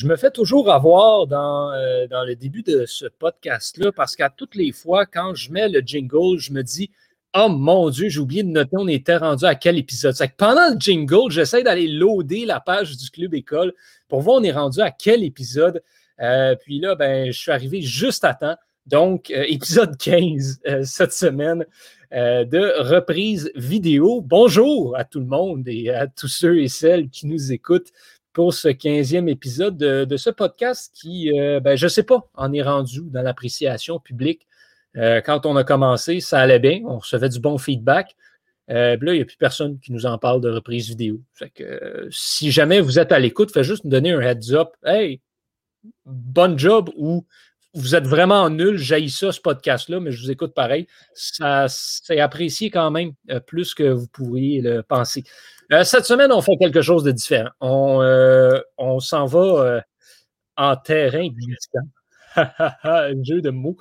Je me fais toujours avoir dans, euh, dans le début de ce podcast-là parce qu'à toutes les fois, quand je mets le jingle, je me dis Oh mon Dieu, j'ai oublié de noter, on était rendu à quel épisode. Que pendant le jingle, j'essaie d'aller loader la page du Club École pour voir on est rendu à quel épisode. Euh, puis là, ben, je suis arrivé juste à temps. Donc, euh, épisode 15 cette semaine de reprise vidéo. Bonjour à tout le monde et à tous ceux et celles qui nous écoutent pour ce 15e épisode de, ce podcast qui, euh, ben, je ne sais pas, en est rendu dans l'appréciation publique. Euh, quand on a commencé, ça allait bien, on recevait du bon feedback. Euh, là, il n'y a plus personne qui nous en parle de reprise vidéo. si jamais vous êtes à l'écoute, faites juste nous donner un heads up. Hey, bon job ou vous êtes vraiment nul, j'haïs ça, ce podcast-là, mais je vous écoute pareil. Ça, c'est apprécié quand même plus que vous pourriez le penser. Euh, cette semaine, on fait quelque chose de différent. On, euh, s'en va euh, en terrain glissant. Un jeu de mots.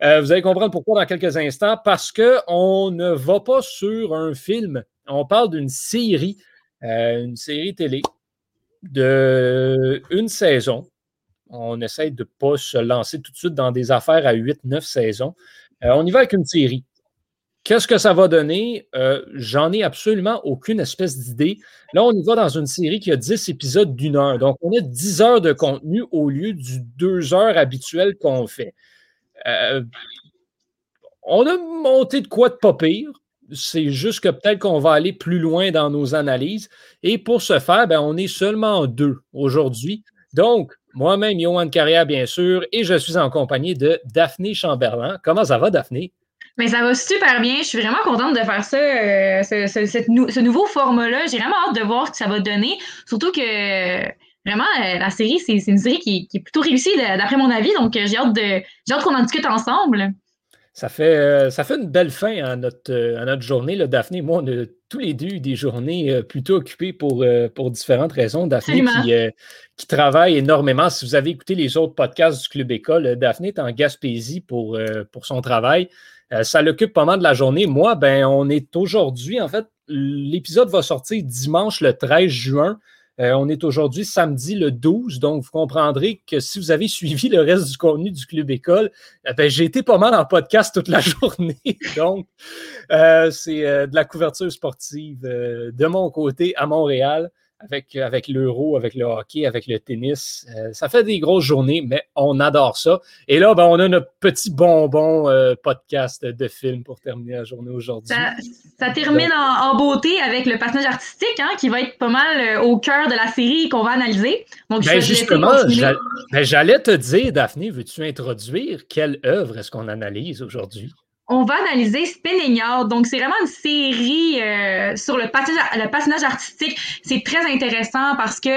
vous allez comprendre pourquoi dans quelques instants. Parce qu'on ne va pas sur un film. On parle d'une série, une série télé de une saison. On essaie de ne pas se lancer tout de suite dans des affaires à 8-9 saisons. on y va avec une série. Qu'est-ce que ça va donner? Euh, j'en ai absolument aucune espèce d'idée. Là, on y va dans une série qui a 10 épisodes d'une heure. Donc, on a 10 heures de contenu au lieu du 2 heures habituel qu'on fait. Euh, on a monté de quoi de pas pire. C'est juste que peut-être qu'on va aller plus loin dans nos analyses. Et pour ce faire, ben, on est seulement deux aujourd'hui. Donc, moi-même, Johan Carrière, bien sûr, et je suis en compagnie de Daphné Chamberlain. Comment ça va, Daphné? Mais ça va super bien. Je suis vraiment contente de faire ça, euh, ce, nouveau format-là. J'ai vraiment hâte de voir ce que ça va donner. Surtout que vraiment, euh, la série, c'est une série qui, est plutôt réussie d'après mon avis. Donc, j'ai hâte de qu'on en discute ensemble. Ça fait, euh, ça fait une belle fin à notre, à notre journée. Là. Daphné moi, on a tous les deux des journées plutôt occupées pour, pour différentes raisons. Daphné qui, qui, travaille énormément. Si vous avez écouté les autres podcasts du Club École, Daphné est en Gaspésie pour, pour son travail. Euh, ça l'occupe pas mal de la journée. Moi, ben, on est aujourd'hui, en fait, l'épisode va sortir dimanche le 13 juin. Euh, on est aujourd'hui samedi le 12, donc vous comprendrez que si vous avez suivi le reste du contenu du Club École, euh, ben, j'ai été pas mal en podcast toute la journée. donc, c'est de la couverture sportive de mon côté à Montréal avec, avec l'euro, avec le hockey, avec le tennis. Euh, ça fait des grosses journées, mais on adore ça. Et là, ben, on a notre petit bonbon euh, podcast de film pour terminer la journée aujourd'hui. Ça, termine en, beauté avec le personnage artistique hein, qui va être pas mal euh, au cœur de la série qu'on va analyser. Donc, ben, justement, ben, j'allais te dire, Daphné, veux-tu introduire quelle œuvre est-ce qu'on analyse aujourd'hui? On va analyser Spinning. Donc, c'est vraiment une série euh, sur le patinage, artistique. C'est très intéressant parce que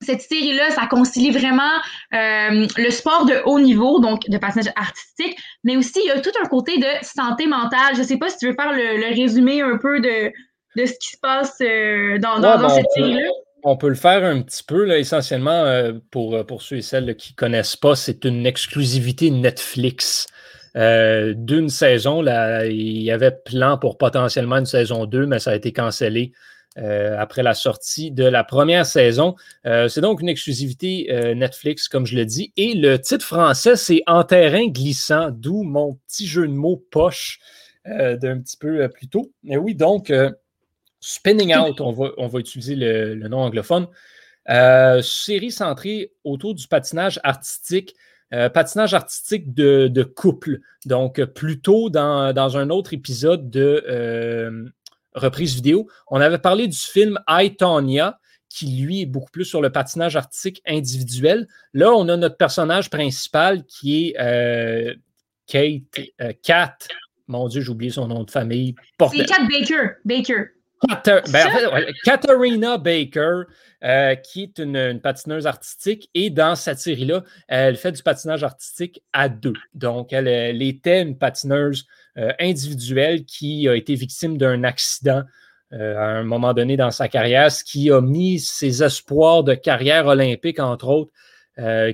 cette série-là, ça concilie vraiment euh, le sport de haut niveau, donc de patinage artistique, mais aussi il y a tout un côté de santé mentale. Je ne sais pas si tu veux faire le, résumé un peu de, de ce qui se passe euh, dans, dans, cette série-là. On peut le faire un petit peu, là, essentiellement, pour, pour ceux et celles qui ne connaissent pas, c'est une exclusivité Netflix. Euh, d'une saison. Il y avait plan pour potentiellement une saison 2, mais ça a été cancellé euh, après la sortie de la première saison. Euh, c'est donc une exclusivité Netflix, comme je le dis. Et le titre français, c'est En terrain glissant, d'où mon petit jeu de mots poche d'un petit peu plus tôt. Mais oui, donc, Spinning Out, on va, utiliser le nom anglophone. série centrée autour du patinage artistique. Euh, patinage artistique de, couple. Donc, plutôt dans, dans un autre épisode de euh, reprise vidéo, on avait parlé du film I, Tonya, qui lui est beaucoup plus sur le patinage artistique individuel. Là, on a notre personnage principal qui est euh, Kate, Kat. Mon Dieu, j'ai oublié son nom de famille. C'est Kat Baker. Baker. Katharina ben, Baker, euh, qui est une, patineuse artistique, et dans cette série-là, elle fait du patinage artistique à deux. Donc, elle, était une patineuse euh, individuelle qui a été victime d'un accident euh, à un moment donné dans sa carrière, ce qui a mis ses espoirs de carrière olympique, entre autres,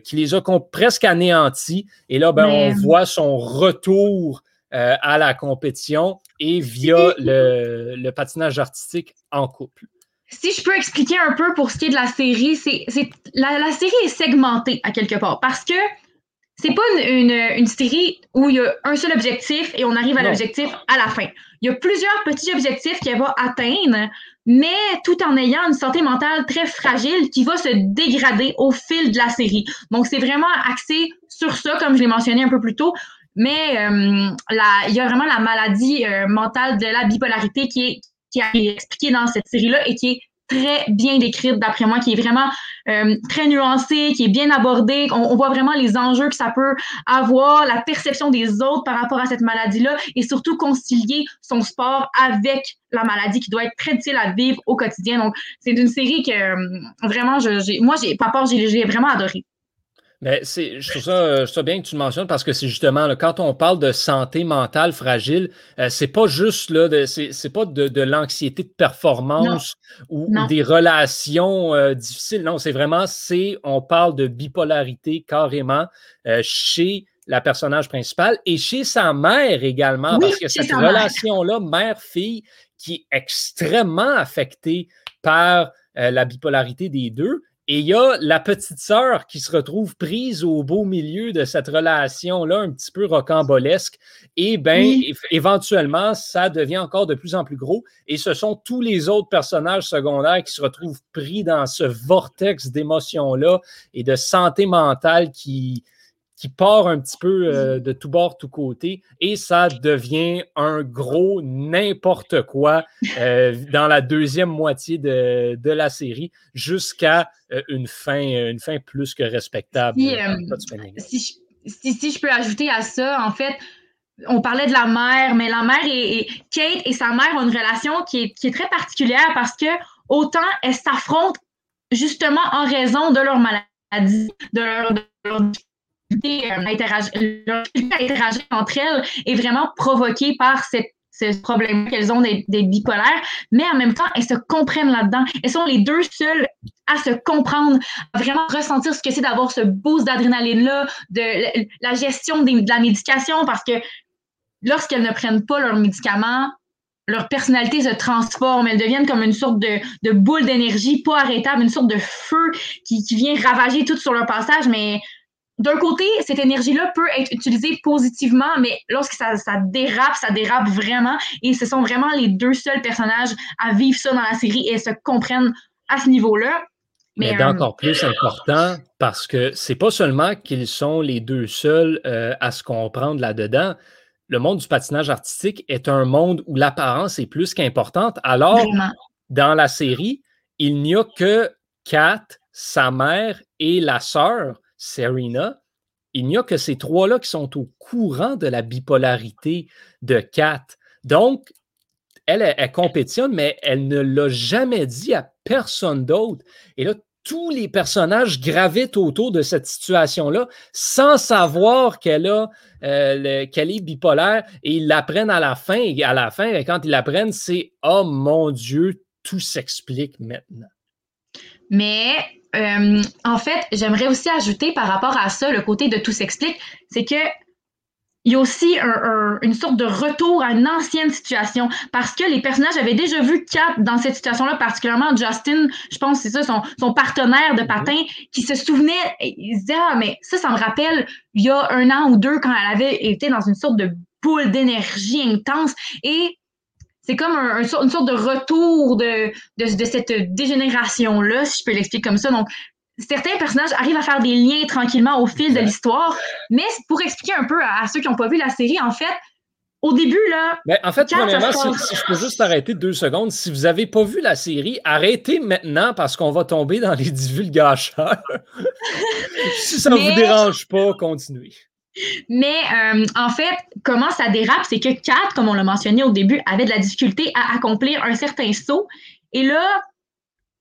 qui les a presque anéantis. Et là, ben, on voit son retour à la compétition et via le, patinage artistique en couple. si je peux expliquer un peu pour ce qui est de la série, c'est la, la série est segmentée à quelque part parce que c'est pas une, une, série où il y a un seul objectif et on arrive à l'objectif à la fin. Il y a plusieurs petits objectifs qu'elle va atteindre, mais tout en ayant une santé mentale très fragile qui va se dégrader au fil de la série. Donc, c'est vraiment axé sur ça, comme je l'ai mentionné un peu plus tôt. Mais euh, il y a vraiment la maladie euh, mentale de la bipolarité qui est, qui est expliquée dans cette série-là et qui est très bien décrite, d'après moi, qui est vraiment euh, très nuancée, qui est bien abordée. On, voit vraiment les enjeux que ça peut avoir, la perception des autres par rapport à cette maladie-là et surtout concilier son sport avec la maladie qui doit être très difficile à vivre au quotidien. Donc, c'est une série que euh, vraiment, je, moi, j'ai, pas j'ai vraiment adoré. Mais c'est, je trouve ça, je bien que tu le mentionnes parce que c'est justement là, quand on parle de santé mentale fragile, euh, c'est pas juste là, de, c'est, c'est pas de, de l'anxiété de performance ou, des relations euh, difficiles. Non, c'est vraiment, c'est, on parle de bipolarité carrément euh, chez la personnage principale et chez sa mère également, parce que cette relation-là, mère-fille, qui est extrêmement affectée par la bipolarité des deux. Et il y a la petite sœur qui se retrouve prise au beau milieu de cette relation-là, un petit peu rocambolesque. Et bien, éventuellement, ça devient encore de plus en plus gros. Et ce sont tous les autres personnages secondaires qui se retrouvent pris dans ce vortex d'émotions-là et de santé mentale qui, qui part un petit peu euh, de tout bord, tout côté, et ça devient un gros n'importe quoi euh, dans la deuxième moitié de, de la série, jusqu'à euh, une, fin, une fin plus que respectable. Si, si, si, je peux ajouter à ça, en fait, on parlait de la mère, mais la mère et, Kate et sa mère ont une relation qui est, qui est très particulière parce que autant elles s'affrontent justement en raison de leur maladie, de leur, de leur interagir, interagir entre elles est vraiment provoquée par ce problème qu'elles ont d'être bipolaires, mais en même temps, elles se comprennent là-dedans. Elles sont les deux seules à se comprendre, à vraiment ressentir ce que c'est d'avoir ce boost d'adrénaline-là, de la gestion de la médication, parce que lorsqu'elles ne prennent pas leurs médicaments, leur personnalité se transforme, elles deviennent comme une sorte de, de boule d'énergie pas arrêtable, une sorte de feu qui, qui vient ravager tout sur leur passage, mais d'un côté, cette énergie-là peut être utilisée positivement, mais lorsque ça, dérape, ça dérape vraiment. Et ce sont vraiment les deux seuls personnages à vivre ça dans la série et se comprennent à ce niveau-là. Mais, mais d'encore euh, plus important, parce que c'est pas seulement qu'ils sont les deux seuls euh, à se comprendre là-dedans. Le monde du patinage artistique est un monde où l'apparence est plus qu'importante. Alors, dans la série, il n'y a que Kat, sa mère et la sœur Serena, il n'y a que ces trois-là qui sont au courant de la bipolarité de Kat. Donc, elle, elle, compétitionne, mais elle ne l'a jamais dit à personne d'autre. Et là, tous les personnages gravitent autour de cette situation-là sans savoir qu'elle euh, est bipolaire et ils l'apprennent à la fin. Et à la fin, quand ils l'apprennent, c'est Oh mon Dieu, tout s'explique maintenant. Mais euh, en fait, j'aimerais aussi ajouter par rapport à ça, le côté de tout s'explique, c'est que il y a aussi une sorte de retour à une ancienne situation. Parce que les personnages avaient déjà vu Cap dans cette situation-là, particulièrement Justin, je pense c'est ça, son, son, partenaire de patin, qui se souvenait, il se disait, ah, mais ça, ça me rappelle il y a un an ou deux quand elle avait été dans une sorte de boule d'énergie intense. Et c'est comme un, une sorte de retour de, de, cette dégénération-là, si je peux l'expliquer comme ça. Donc, certains personnages arrivent à faire des liens tranquillement au fil de l'histoire, mais pour expliquer un peu à, ceux qui n'ont pas vu la série, en fait, au début, là. Ben, en fait, premièrement, si, je peux juste arrêter deux secondes, si vous n'avez pas vu la série, arrêtez maintenant parce qu'on va tomber dans les divulgateurs. si ça ne vous dérange pas, continuez. Mais euh, en fait, comment ça dérape, c'est que Kat, comme on l'a mentionné au début, avait de la difficulté à accomplir un certain saut. Et là,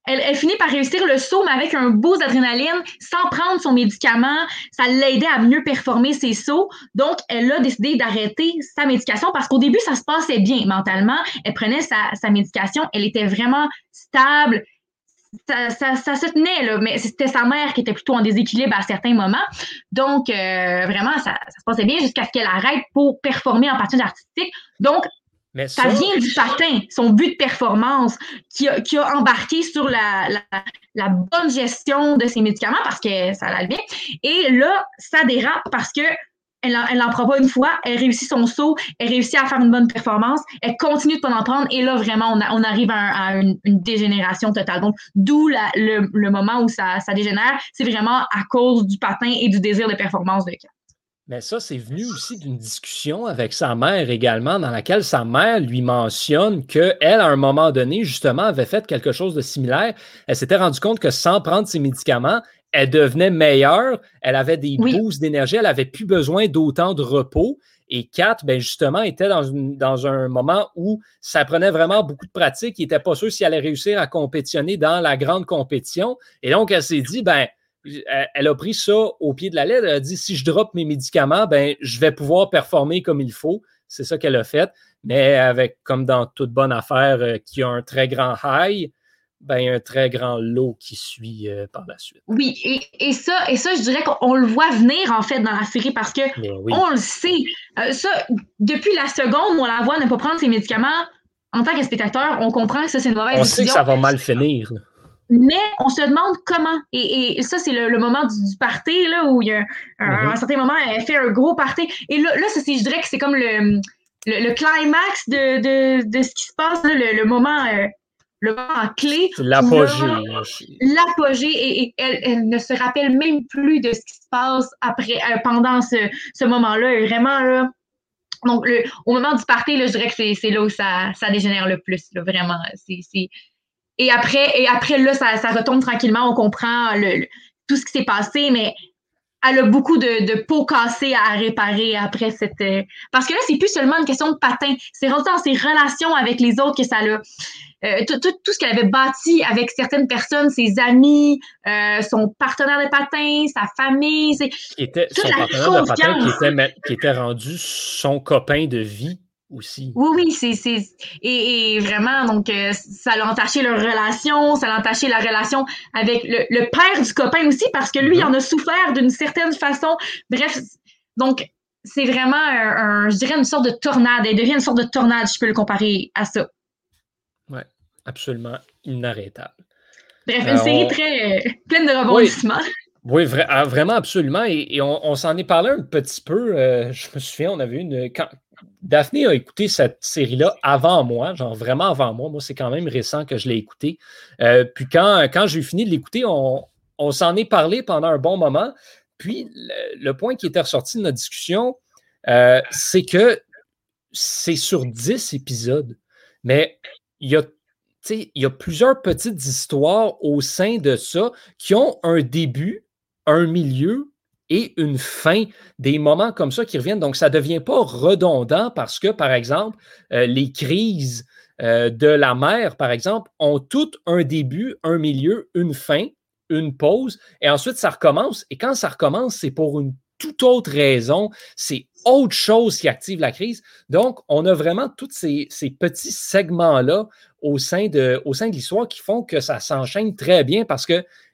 elle, finit par réussir le saut, mais avec un boost d'adrénaline, sans prendre son médicament. Ça l'aidait à mieux performer ses sauts. Donc, elle a décidé d'arrêter sa médication parce qu'au début, ça se passait bien mentalement. Elle prenait sa, sa médication, elle était vraiment stable, ça, ça, se tenait, là, mais c'était sa mère qui était plutôt en déséquilibre à certains moments. Donc, euh, vraiment, ça, se passait bien jusqu'à ce qu'elle arrête pour performer en patinage artistique. Donc, Mais ça... vient du patin, son but de performance, qui a, qui a embarqué sur la, la, bonne gestion de ses médicaments parce que ça allait bien. Et là, ça dérape parce que elle n'en prend pas une fois, elle réussit son saut, elle réussit à faire une bonne performance, elle continue de pas en prendre, et là, vraiment, on, arrive à, une, dégénération totale. Donc, d'où le, le, moment où ça, ça dégénère, c'est vraiment à cause du patin et du désir de performance de Kat. Mais ça, c'est venu aussi d'une discussion avec sa mère également, dans laquelle sa mère lui mentionne qu'elle, à un moment donné, justement, avait fait quelque chose de similaire. Elle s'était rendue compte que sans prendre ses médicaments, elle devenait meilleure, elle avait des boosts d'énergie, elle n'avait plus besoin d'autant de repos. Et Kat, ben justement, était dans, dans, un moment où ça prenait vraiment beaucoup de pratique. Il n'était pas sûr si elle allait réussir à compétitionner dans la grande compétition. Et donc, elle s'est dit, ben, elle a pris ça au pied de la lettre. Elle a dit si je drop mes médicaments, ben, je vais pouvoir performer comme il faut. C'est ça qu'elle a fait. Mais avec, comme dans toute bonne affaire euh, qui a un très grand high, ben, un très grand lot qui suit euh, par la suite. Oui, et, ça, et ça, je dirais qu'on le voit venir en fait dans la série parce que on le sait. Euh, ça, depuis la seconde où on la voit ne pas prendre ses médicaments, en tant que spectateur, on comprend que ça, c'est une mauvaise décision. On sait que ça va mal finir. Mais on se demande comment. Et, ça, c'est le, moment du, party, là, où il y a un, mm-hmm. certain moment, elle fait un gros party. Et là, là ça, je dirais que c'est comme le, le, climax de, de, de, ce qui se passe, le, moment. Euh, le moment clé. L'apogée. L'apogée, et, elle, elle, ne se rappelle même plus de ce qui se passe après, euh, pendant ce, ce moment-là. Vraiment, là, donc, le, au moment du party, là, je dirais que c'est là où ça, ça dégénère le plus, là, vraiment. Et après, et après là, ça, ça retombe tranquillement, on comprend le, tout ce qui s'est passé, mais elle a beaucoup de, de peau cassée à réparer après cette. Euh, parce que là, c'est plus seulement une question de patin. C'est rendu dans ses relations avec les autres que ça l'a. Euh, tout, tout, tout, ce qu'elle avait bâti avec certaines personnes, ses amis, euh, son partenaire de patin, sa famille. Était, son partenaire de patin qui était, qui était rendu son copain de vie aussi. Oui, oui, c'est. Et, vraiment, donc, euh, ça l'a entaché leur relation, ça l'a entaché la relation avec le, père du copain aussi, parce que lui, il mm-hmm. en a souffert d'une certaine façon. Bref, donc, c'est vraiment, un, je dirais, une sorte de tornade. Elle devient une sorte de tornade, je peux le comparer à ça. Oui, absolument inarrêtable. Bref, une série très pleine de rebondissements. Oui. ah, vraiment, absolument. Et, on, s'en est parlé un petit peu. Euh, je me souviens, on avait une. Quand, Daphné a écouté cette série-là avant moi, genre vraiment avant moi. Moi, c'est quand même récent que je l'ai écouté. Euh, puis quand, quand j'ai fini de l'écouter, on, s'en est parlé pendant un bon moment. Puis le, point qui était ressorti de notre discussion, euh, c'est que c'est sur 10 épisodes, mais il y a il y a plusieurs petites histoires au sein de ça qui ont un début, un milieu et une fin, des moments comme ça qui reviennent. Donc, ça ne devient pas redondant parce que, par exemple, euh, les crises euh, de la mer, par exemple, ont toutes un début, un milieu, une fin, une pause, et ensuite ça recommence. Et quand ça recommence, c'est pour une toute autre raison. C'est autre chose qui active la crise. Donc, on a vraiment tous ces, petits segments-là au sein de, l'histoire qui font que ça s'enchaîne très bien parce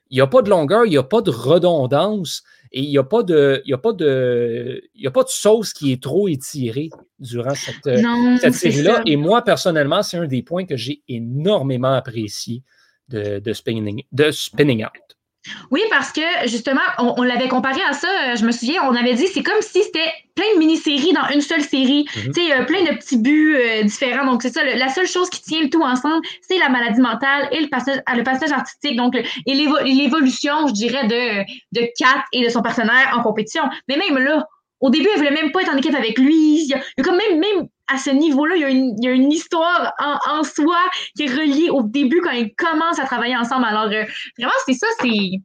qu'il n'y a pas de longueur, il n'y a pas de redondance. Et il n'y a pas de, il y a pas de, il y a pas de sauce qui est trop étirée durant cette, euh, cette série-là. Et moi, personnellement, c'est un des points que j'ai énormément apprécié de, de, spinning, de Spinning Out. Oui, parce que justement, on, l'avait comparé à ça, euh, je me souviens, on avait dit c'est comme si c'était plein de mini-séries dans une seule série, mhm. tu sais, plein de petits buts euh, différents. Donc, c'est ça, la seule chose qui tient le tout ensemble, c'est la maladie mentale et le passage, le passage artistique, donc, et l'évolution, je dirais, de, de Kat et de son partenaire en compétition. Mais même là, au début, elle voulait même pas être en équipe avec lui. Il y a, comme même, même à ce niveau-là, il, y a une, histoire en, soi qui est reliée au début quand ils commencent à travailler ensemble. Alors, euh, vraiment, c'est ça, c'est.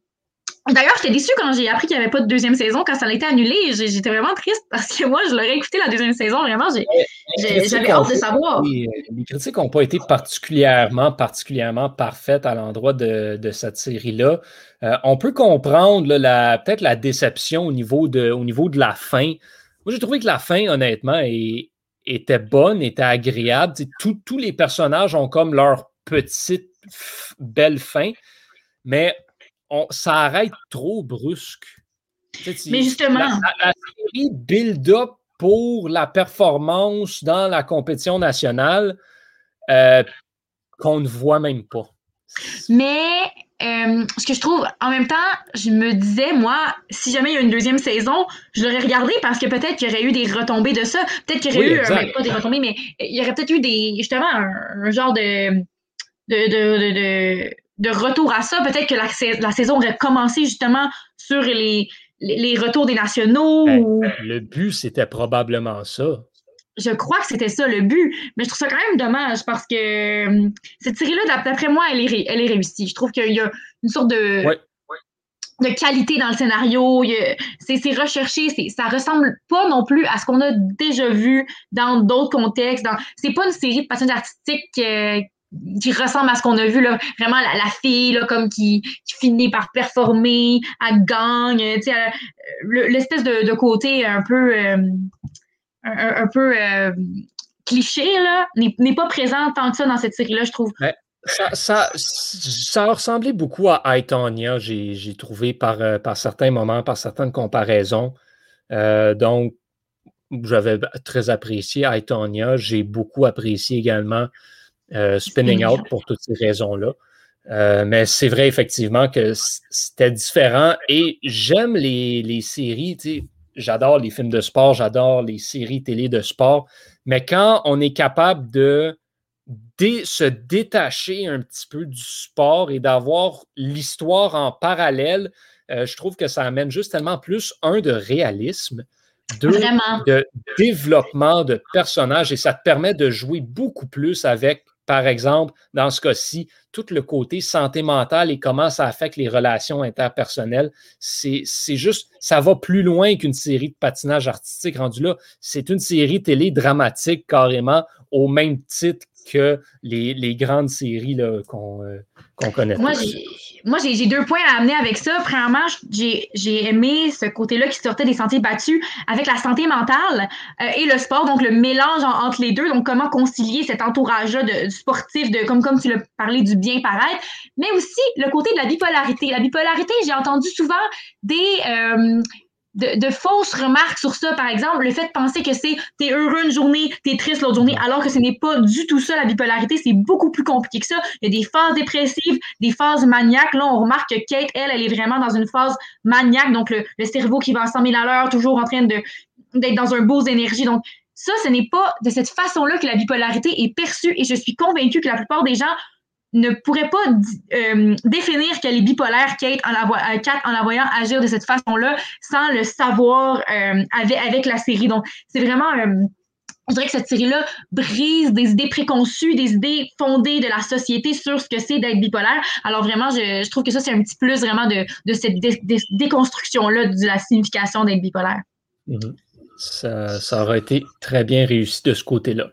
D'ailleurs, j'étais déçue quand j'ai appris qu'il n'y avait pas de deuxième saison, quand ça a été annulé. J'étais vraiment triste parce que moi, je l'aurais écouté la deuxième saison. Vraiment, j'avais hâte de savoir. Les, critiques n'ont pas été particulièrement, particulièrement parfaites à l'endroit de, cette série-là. Euh, on peut comprendre peut-être la déception au niveau, de, au niveau de la fin. Moi, j'ai trouvé que la fin, honnêtement, est, était bonne, était agréable. tous les personnages ont comme leur petite belle fin, mais on, ça arrête trop brusque. mais justement. La, série build up pour la performance dans la compétition nationale euh, qu'on ne voit même pas. Mais euh, ce que je trouve, en même temps, je me disais, moi, si jamais il y a une deuxième saison, je l'aurais regardé parce que peut-être qu'il y aurait eu des retombées de ça. Peut-être qu'il y aurait eu, euh, pas des retombées, mais il y aurait peut-être eu des, justement, un, genre de, de, de, de, retour à ça. Peut-être que la, la, saison aurait commencé justement sur les, les, retours des nationaux. Ben, le but, c'était probablement ça je crois que c'était ça le but, mais je trouve ça quand même dommage parce que euh, cette série-là, d'après moi, elle est, elle est réussie. Je trouve qu'il y a une sorte de, de qualité dans le scénario. C'est recherché, ça ressemble pas non plus à ce qu'on a déjà vu dans d'autres contextes. C'est pas une série de personnages artistiques euh, qui ressemble à ce qu'on a vu là vraiment la, fille là comme qui, finit par performer elle gagne tu sais l'espèce de, côté un peu euh, un, peu euh, cliché, là, n'est pas présent tant que ça dans cette série-là, je trouve. ça, ça, ça, a ressemblé beaucoup à Aitonia, j'ai trouvé par, euh, par certains moments, par certaines comparaisons. Euh, donc, j'avais très apprécié Aitonia. J'ai beaucoup apprécié également Spinning Out pour toutes ces raisons-là. mais c'est vrai effectivement que c'était différent et j'aime les, les séries. J'adore les films de sport, j'adore les séries télé de sport, mais quand on est capable de se détacher un petit peu du sport et d'avoir l'histoire en parallèle, euh, je trouve que ça amène juste tellement plus, un, de réalisme, deux, de développement de personnages et ça te permet de jouer beaucoup plus avec par exemple, dans ce cas-ci, tout le côté santé mentale et comment ça affecte les relations interpersonnelles, c'est juste, ça va plus loin qu'une série de patinage artistique rendu là. C'est une série télé dramatique carrément au même titre que les, grandes séries qu'on euh, connaît. Moi, moi, j'ai deux points à amener avec ça. Premièrement, j'ai aimé ce côté-là qui sortait des sentiers battus avec la santé mentale euh, et le sport, donc le mélange entre les deux. Donc, comment concilier cet entourage-là de, sportif, de, comme, comme tu l'as parlé, du bien paraître, mais aussi le côté de la bipolarité. La bipolarité, j'ai entendu souvent des, euh, de, fausses remarques sur ça, par exemple, le fait de penser que c'est t'es heureux une journée, t'es triste l'autre journée, alors que ce n'est pas du tout ça, la bipolarité, c'est beaucoup plus compliqué que ça. Il y a des phases dépressives, des phases maniaques. Là, on remarque que Kate, elle, elle est vraiment dans une phase maniaque, donc le, cerveau qui va à 100 000 à l'heure, toujours en train d'être dans un beau énergie. Donc, ça, ce n'est pas de cette façon-là que la bipolarité est perçue et je suis convaincue que la plupart des gens ne pourrait pas euh, définir qu'elle est bipolaire, Kate, en la, euh, en la voyant agir de cette façon-là, sans le savoir euh, avec, la série. Donc, c'est vraiment... je dirais que cette série-là brise des idées préconçues, des idées fondées de la société sur ce que c'est d'être bipolaire. Alors vraiment, je, je, trouve que ça, c'est un petit plus vraiment de, de cette déconstruction-là de la signification d'être bipolaire. Mm-hmm. ça, ça, aurait été très bien réussi de ce côté-là.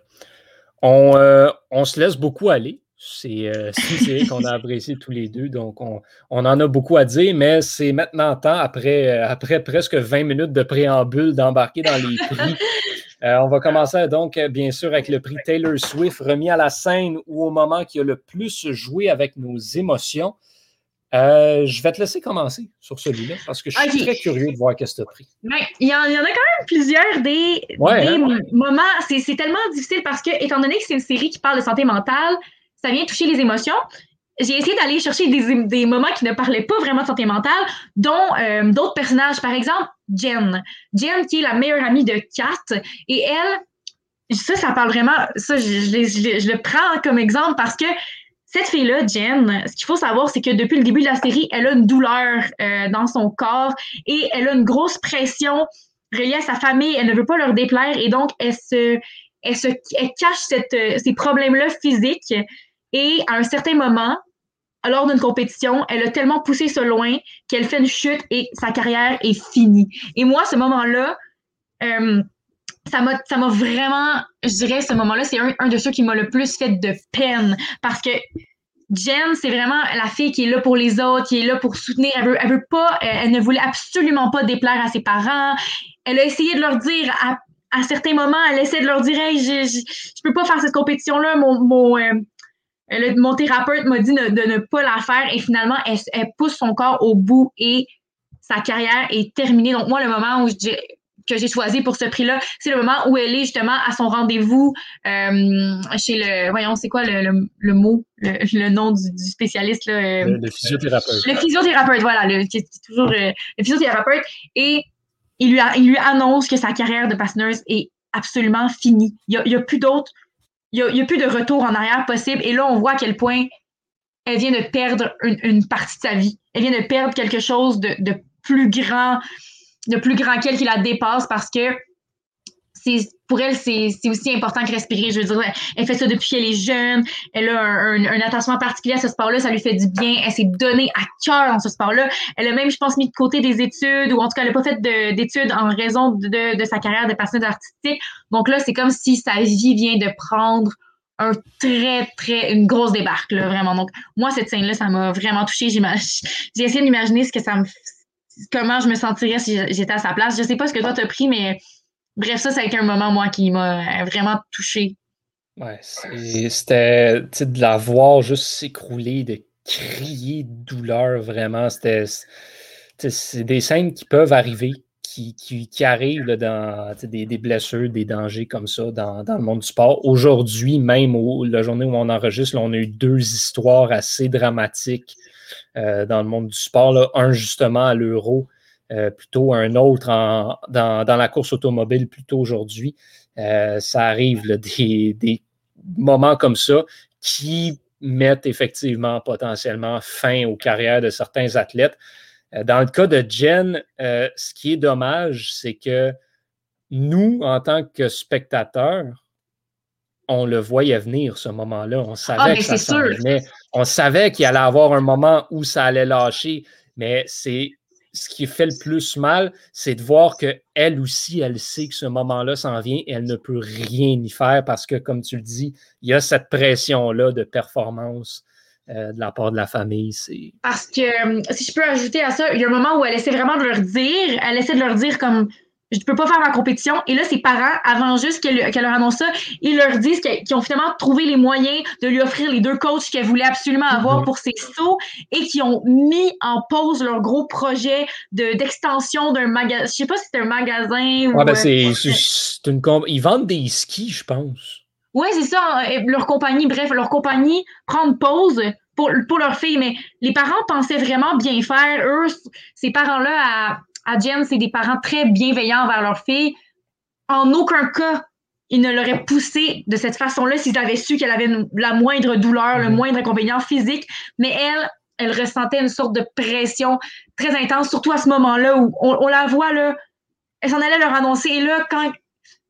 On, on se laisse beaucoup aller. Euh, c'est une série qu'on a apprécié tous les deux, donc on, en a beaucoup à dire, mais c'est maintenant temps, après, euh, après presque 20 minutes de préambule, d'embarquer dans les prix. Euh, on va commencer donc, bien sûr, avec le prix Taylor Swift, remis à la scène ou au moment qui a le plus joué avec nos émotions. je vais te laisser commencer sur celui-là parce que je suis très curieux de voir qu'est-ce que tu as pris. il, y en, a quand même plusieurs des, hein? moments. C'est tellement difficile parce que, étant donné que c'est une série qui parle de santé mentale, ça vient toucher les émotions. J'ai essayé d'aller chercher des, moments qui ne parlaient pas vraiment de santé mentale, dont euh, d'autres personnages. Par exemple, Jen. Jen, qui est la meilleure amie de Kat. Et elle, ça, ça parle vraiment. Ça, je, le prends comme exemple parce que cette fille-là, Jen, ce qu'il faut savoir, c'est que depuis le début de la série, elle a une douleur euh, dans son corps et elle a une grosse pression reliée à sa famille. Elle ne veut pas leur déplaire et donc elle se, elle se elle cache cette, euh, ces problèmes-là physiques et à un certain moment, lors d'une compétition, elle a tellement poussé ce loin qu'elle fait une chute et sa carrière est finie. Et moi, ce moment-là, euh, ça m'a, vraiment, je dirais, ce moment-là, c'est un, de ceux qui m'a le plus fait de peine parce que Jen, c'est vraiment la fille qui est là pour les autres, qui est là pour soutenir. Elle veut, elle veut pas, elle, ne voulait absolument pas déplaire à ses parents. Elle a essayé de leur dire à, à certains moments, elle essaie de leur dire, hey, je, je, je peux pas faire cette compétition-là. Mon, mon, euh, mon thérapeute m'a dit de, ne pas la faire et finalement, elle, pousse son corps au bout et sa carrière est terminée. Donc, moi, le moment où je que j'ai choisi pour ce prix-là, c'est le moment où elle est justement à son rendez-vous euh, chez le, voyons, c'est quoi le, le, mot, le, nom du, spécialiste là, le, physiothérapeute. Le physiothérapeute, voilà, le, toujours le physiothérapeute et il lui, il lui annonce que sa carrière de patineuse est absolument finie. Il n'y a, a, plus d'autres, il n'y a, plus de retour en arrière possible. Et là, on voit à quel point elle vient de perdre une, partie de sa vie. Elle vient de perdre quelque chose de plus grand, de plus grand qu'elle qui la dépasse parce que pour elle, c'est aussi important que respirer. Je veux dire, elle fait ça depuis qu'elle est jeune. Elle a un, attachement particulier à ce sport-là. Ça lui fait du bien. Elle s'est donnée à cœur dans ce sport-là. Elle a même, je pense, mis de côté des études ou en tout cas, elle n'a pas fait d'études en raison de, de, sa carrière de passionnaire artistique. Donc là, c'est comme si sa vie vient de prendre un très, très, une grosse débarque, là, vraiment. Donc, moi, cette scène-là, ça m'a vraiment touchée. J'ai essayé d'imaginer ce que ça me, comment je me sentirais si j'étais à sa place. Je sais pas ce que toi t'as pris, mais bref, ça, ça a été un moment, moi, qui m'a vraiment touché. Ouais, c'était de la voir juste s'écrouler, de crier de douleur, vraiment. C'était. C'est des scènes qui peuvent arriver, qui, qui, arrivent dans des, des, blessures, des dangers comme ça dans, dans le monde du sport. Aujourd'hui, même la journée où on enregistre, on a eu deux histoires assez dramatiques euh, dans le monde du sport. Là. Un justement à l'euro, euh, plutôt un autre dans, la course automobile plutôt aujourd'hui. Euh, ça arrive des, moments comme ça qui mettent effectivement potentiellement fin aux carrières de certains athlètes. dans le cas de Jen, ce qui est dommage, c'est que nous, en tant que spectateurs, on le voyait venir, ce moment-là. On savait ah, que ça s'en On savait qu'il allait avoir un moment où ça allait lâcher, mais c'est ce qui fait le plus mal, c'est de voir qu'elle aussi, elle sait que ce moment-là s'en vient et elle ne peut rien y faire parce que, comme tu le dis, il y a cette pression-là de performance euh, de la part de la famille. Parce que, euh, si je peux ajouter à ça, il y a un moment où elle essaie vraiment de leur dire, elle essaie de leur dire comme je peux pas faire ma compétition. Et là, ses parents, avant juste qu'elle leur annonce ça, ils leur disent qu'ils ont finalement trouvé les moyens de lui offrir les deux coachs qu'elle voulait absolument avoir mhm. pour ses sauts et qui ont mis en pause leur gros projet d'extension d'un magasin. Je sais pas si c'est un magasin ou. Ouais, ben euh, c'est une Ils vendent des skis, je pense. Oui, c'est ça. Leur compagnie, bref, leur compagnie prend une pause pour, pour leur fille. Mais les parents pensaient vraiment bien faire. Eux, ces parents-là, à à Jen, c'est des parents très bienveillants envers leur fille. En aucun cas, ils ne l'auraient poussée de cette façon-là s'ils avaient su qu'elle avait la moindre douleur, le mhm. moindre inconvénient physique. Mais elle, elle ressentait une sorte de pression très intense, surtout à ce moment-là où on, la voit, là, elle s'en allait leur annoncer. Et là, quand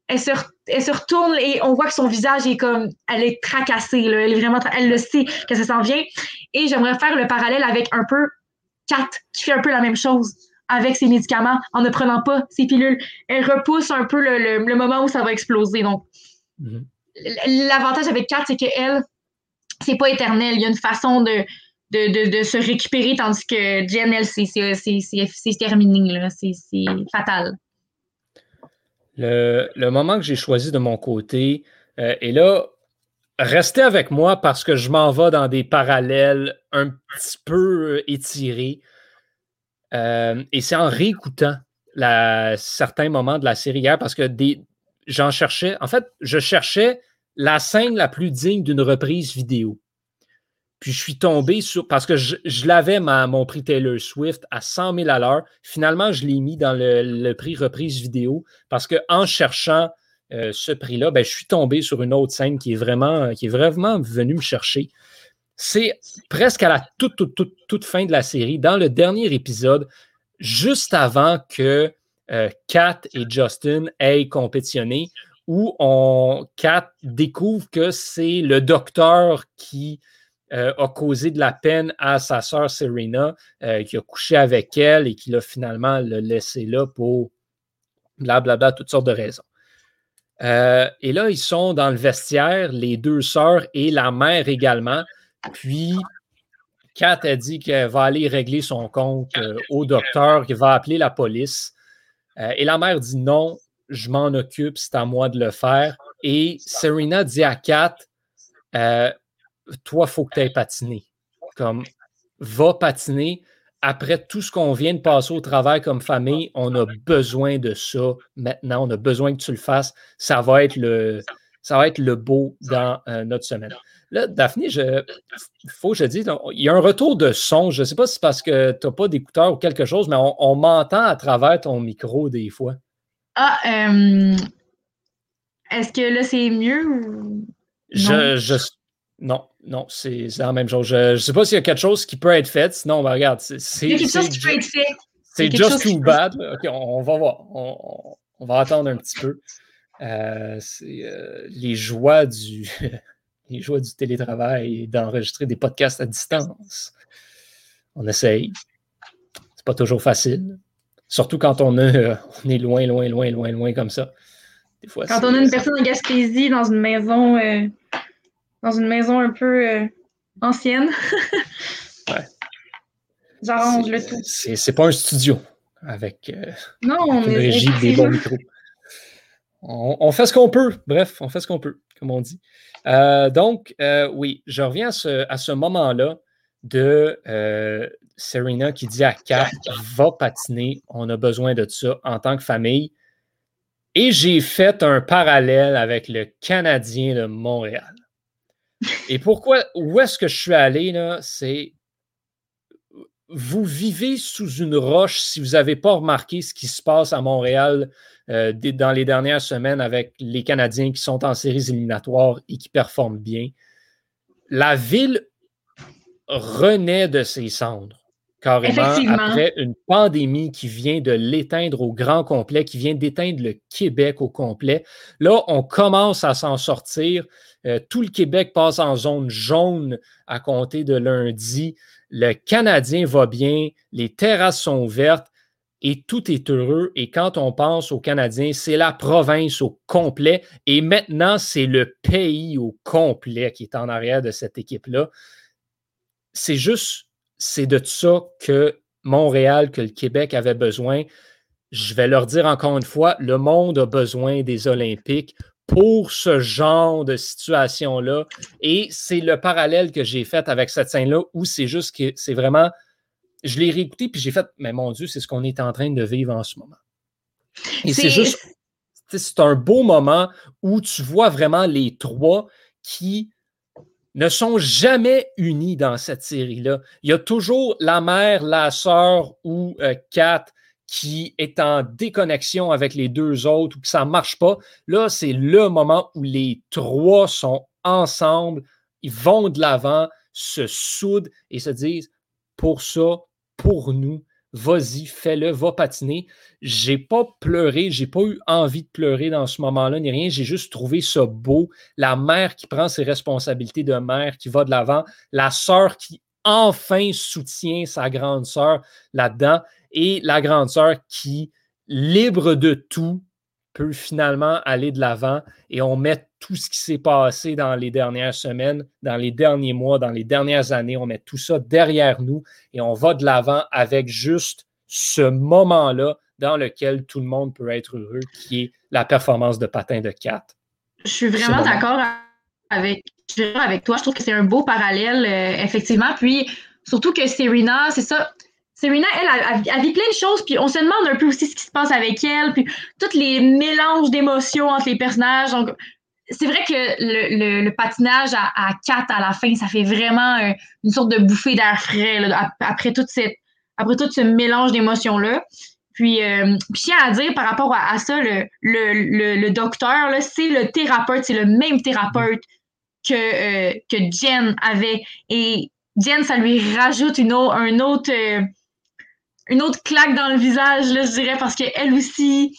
elle se, elle se retourne et on voit que son visage est comme, elle est tracassée, là, elle est vraiment, elle le sait que ça s'en vient. Et j'aimerais faire le parallèle avec un peu Kat, qui fait un peu la même chose avec ses médicaments en ne prenant pas ses pilules. Elle repousse un peu le, moment où ça va exploser. Donc, mhm. l'avantage avec Kat, c'est qu'elle, c'est pas éternel. Il y a une façon de, de, se récupérer, tandis que Jen, elle, c'est terminé. C'est fatal. Le, moment que j'ai choisi de mon côté, euh, et là, restez avec moi parce que je m'en vais dans des parallèles un petit peu euh, étirés. Euh, et c'est en réécoutant certains moments de la série hier parce que j'en cherchais. En fait, je cherchais la scène la plus digne d'une reprise vidéo. Puis je suis tombé sur. Parce que je, l'avais, mon prix Taylor Swift, à 100 000 à l'heure. Finalement, je l'ai mis dans le, prix reprise vidéo parce qu'en cherchant euh, ce prix-là, ben, je suis tombé sur une autre scène qui est vraiment, qui est vraiment venue me chercher. C'est presque à la toute, toute, toute, fin de la série, dans le dernier épisode, juste avant que euh, Kat et Justin aient compétitionné, où on, Kat découvre que c'est le docteur qui euh, a causé de la peine à sa sœur Serena, euh, qui a couché avec elle et qui l'a finalement laissé là pour blablabla, toutes sortes de raisons. et là, ils sont dans le vestiaire, les deux sœurs et la mère également. Puis, Kat a dit qu'elle va aller régler son compte euh, au docteur, qu'elle va appeler la police. Euh, et la mère dit non, je m'en occupe, c'est à moi de le faire. Et Serena dit à Kat, euh, toi, il faut que tu ailles patiner. Comme, va patiner. après tout ce qu'on vient de passer au travail comme famille, on a besoin de ça maintenant. On a besoin que tu le fasses. Ça va être le, ça va être le beau dans notre semaine. Là, Daphné, il faut que je dise, il y a un retour de son. Je ne sais pas si c'est parce que tu n'as pas d'écouteur ou quelque chose, mais on, m'entend à travers ton micro des fois. Ah, euh, est-ce que là, c'est mieux ou. Je, je, non, non, c'est la même chose. Je ne sais pas s'il y a quelque chose qui peut être fait. Sinon, ben, regarde, c'est. Il y a quelque chose qui peut être fait. C'est just too bad. OK, on, va voir. On, va attendre un petit peu. Euh, c'est euh, les joies du. les joies du télétravail et d'enregistrer des podcasts à distance. On essaye. C'est pas toujours facile. Surtout quand on, a, on est loin, loin, loin, loin, loin comme ça. Des fois, quand on a une personne en Gaspésie dans une maison euh, dans une maison un peu euh, ancienne. ouais. J'arrange le tout. C'est pas un studio avec euh, non, une régie des bons micros. On, fait ce qu'on peut. Bref, on fait ce qu'on peut, comme on dit. Euh, donc, oui, je reviens à ce, moment-là de Serena qui dit à Kat va patiner, on a besoin de ça en tant que famille. Et j'ai fait un parallèle avec le Canadien de Montréal. Et pourquoi, où est-ce que je suis allé, là, c'est vous vivez sous une roche si vous n'avez pas remarqué ce qui se passe à Montréal euh, dans les dernières semaines avec les Canadiens qui sont en séries éliminatoires et qui performent bien. La ville renaît de ses cendres, carrément, après une pandémie qui vient de l'éteindre au grand complet, qui vient d'éteindre le Québec au complet. Là, on commence à s'en sortir. Euh, tout le Québec passe en zone jaune à compter de lundi. Le Canadien va bien, les terrasses sont vertes et tout est heureux. Et quand on pense aux Canadiens, c'est la province au complet. Et maintenant, c'est le pays au complet qui est en arrière de cette équipe-là. C'est juste, c'est de ça que Montréal, que le Québec avait besoin. Je vais leur dire encore une fois, le monde a besoin des Olympiques pour ce genre de situation-là. Et c'est le parallèle que j'ai fait avec cette scène-là où c'est juste que c'est vraiment. Je l'ai réécouté puis j'ai fait, mais mon Dieu, c'est ce qu'on est en train de vivre en ce moment. Et c'est juste. C'est un beau moment où tu vois vraiment les trois qui ne sont jamais unis dans cette série-là. Il y a toujours la mère, la sœur ou euh, Kat qui est en déconnexion avec les deux autres ou que ça ne marche pas, là, c'est le moment où les trois sont ensemble, ils vont de l'avant, se soudent et se disent pour ça, pour nous, vas-y, fais-le, va patiner. J'ai pas pleuré, j'ai pas eu envie de pleurer dans ce moment-là, ni rien. J'ai juste trouvé ça beau. La mère qui prend ses responsabilités de mère, qui va de l'avant, la sœur qui enfin soutient sa grande sœur là-dedans et la grande sœur qui, libre de tout, peut finalement aller de l'avant et on met tout ce qui s'est passé dans les dernières semaines, dans les derniers mois, dans les dernières années, on met tout ça derrière nous et on va de l'avant avec juste ce moment-là dans lequel tout le monde peut être heureux, qui est la performance de patin de 4. Je suis vraiment d'accord avec, avec toi. Je trouve que c'est un beau parallèle, euh, effectivement. Puis surtout que Serena, c'est ça, Serena, elle, elle, vit plein de choses, puis on se demande un peu aussi ce qui se passe avec elle, puis tous les mélanges d'émotions entre les personnages. Donc, c'est vrai que le, le, patinage à, à, quatre à la fin, ça fait vraiment une sorte de bouffée d'air frais après, toute cette, après tout ce mélange d'émotions-là. Puis, euh, je tiens à dire par rapport à, ça, le, le, le docteur, c'est le thérapeute, c'est le même thérapeute que, euh, que Jen avait. Et Jen, ça lui rajoute une un autre, euh, une autre claque dans le visage, je dirais, parce qu'elle aussi,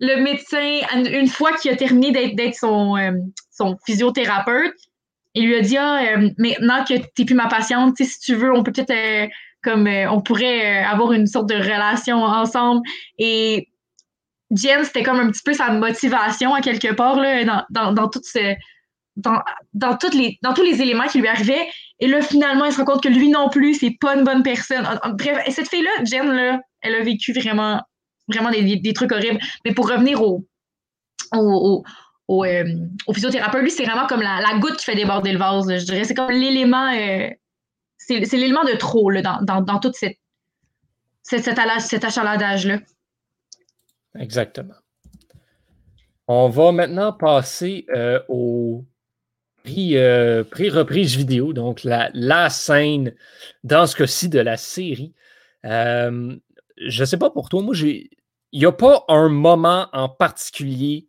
le médecin, une fois qu'il a terminé d'être son, euh, son physiothérapeute, il lui a dit ah, euh, maintenant que tu n'es plus ma patiente, si tu veux, on peut peut-être euh, comme on pourrait avoir une sorte de relation ensemble. Et Jen, c'était comme un petit peu sa motivation à quelque part là, dans, dans, dans tout ce, dans, dans, toutes les, dans tous les éléments qui lui arrivaient. Et là, finalement, il se rend compte que lui non plus, c'est pas une bonne personne. Bref, et cette fille-là, Jen, là, elle a vécu vraiment, vraiment des, des, trucs horribles. Mais pour revenir au, au, au, euh, au physiothérapeute, lui, c'est vraiment comme la, la, goutte qui fait déborder le vase, je dirais. C'est comme l'élément, euh, c'est l'élément de trop là, dans, dans, dans, toute cette, cet achalandage-là. Exactement. On va maintenant passer euh, au prix, euh, vidéo, donc la, la, scène, dans ce cas-ci, de la série. Euh, je ne sais pas pour toi, moi, j'ai. Il n'y a pas un moment en particulier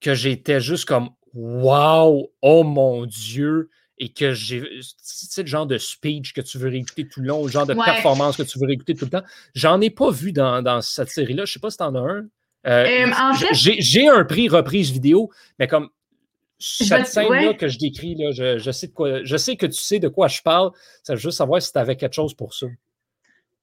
que j'étais juste comme Wow, oh mon Dieu, et que j'ai. C'est le genre de speech que tu veux réécouter tout le long, le genre de performance que tu veux réécouter tout le temps. J'en ai pas vu dans, dans cette série-là. Je ne sais pas si tu en as un. Euh, en fait, j'ai un prix reprise vidéo, mais comme cette scène-là que je décris, là, je, je, sais de quoi, je sais que tu sais de quoi je parle. Ça veut juste savoir si tu avais quelque chose pour ça.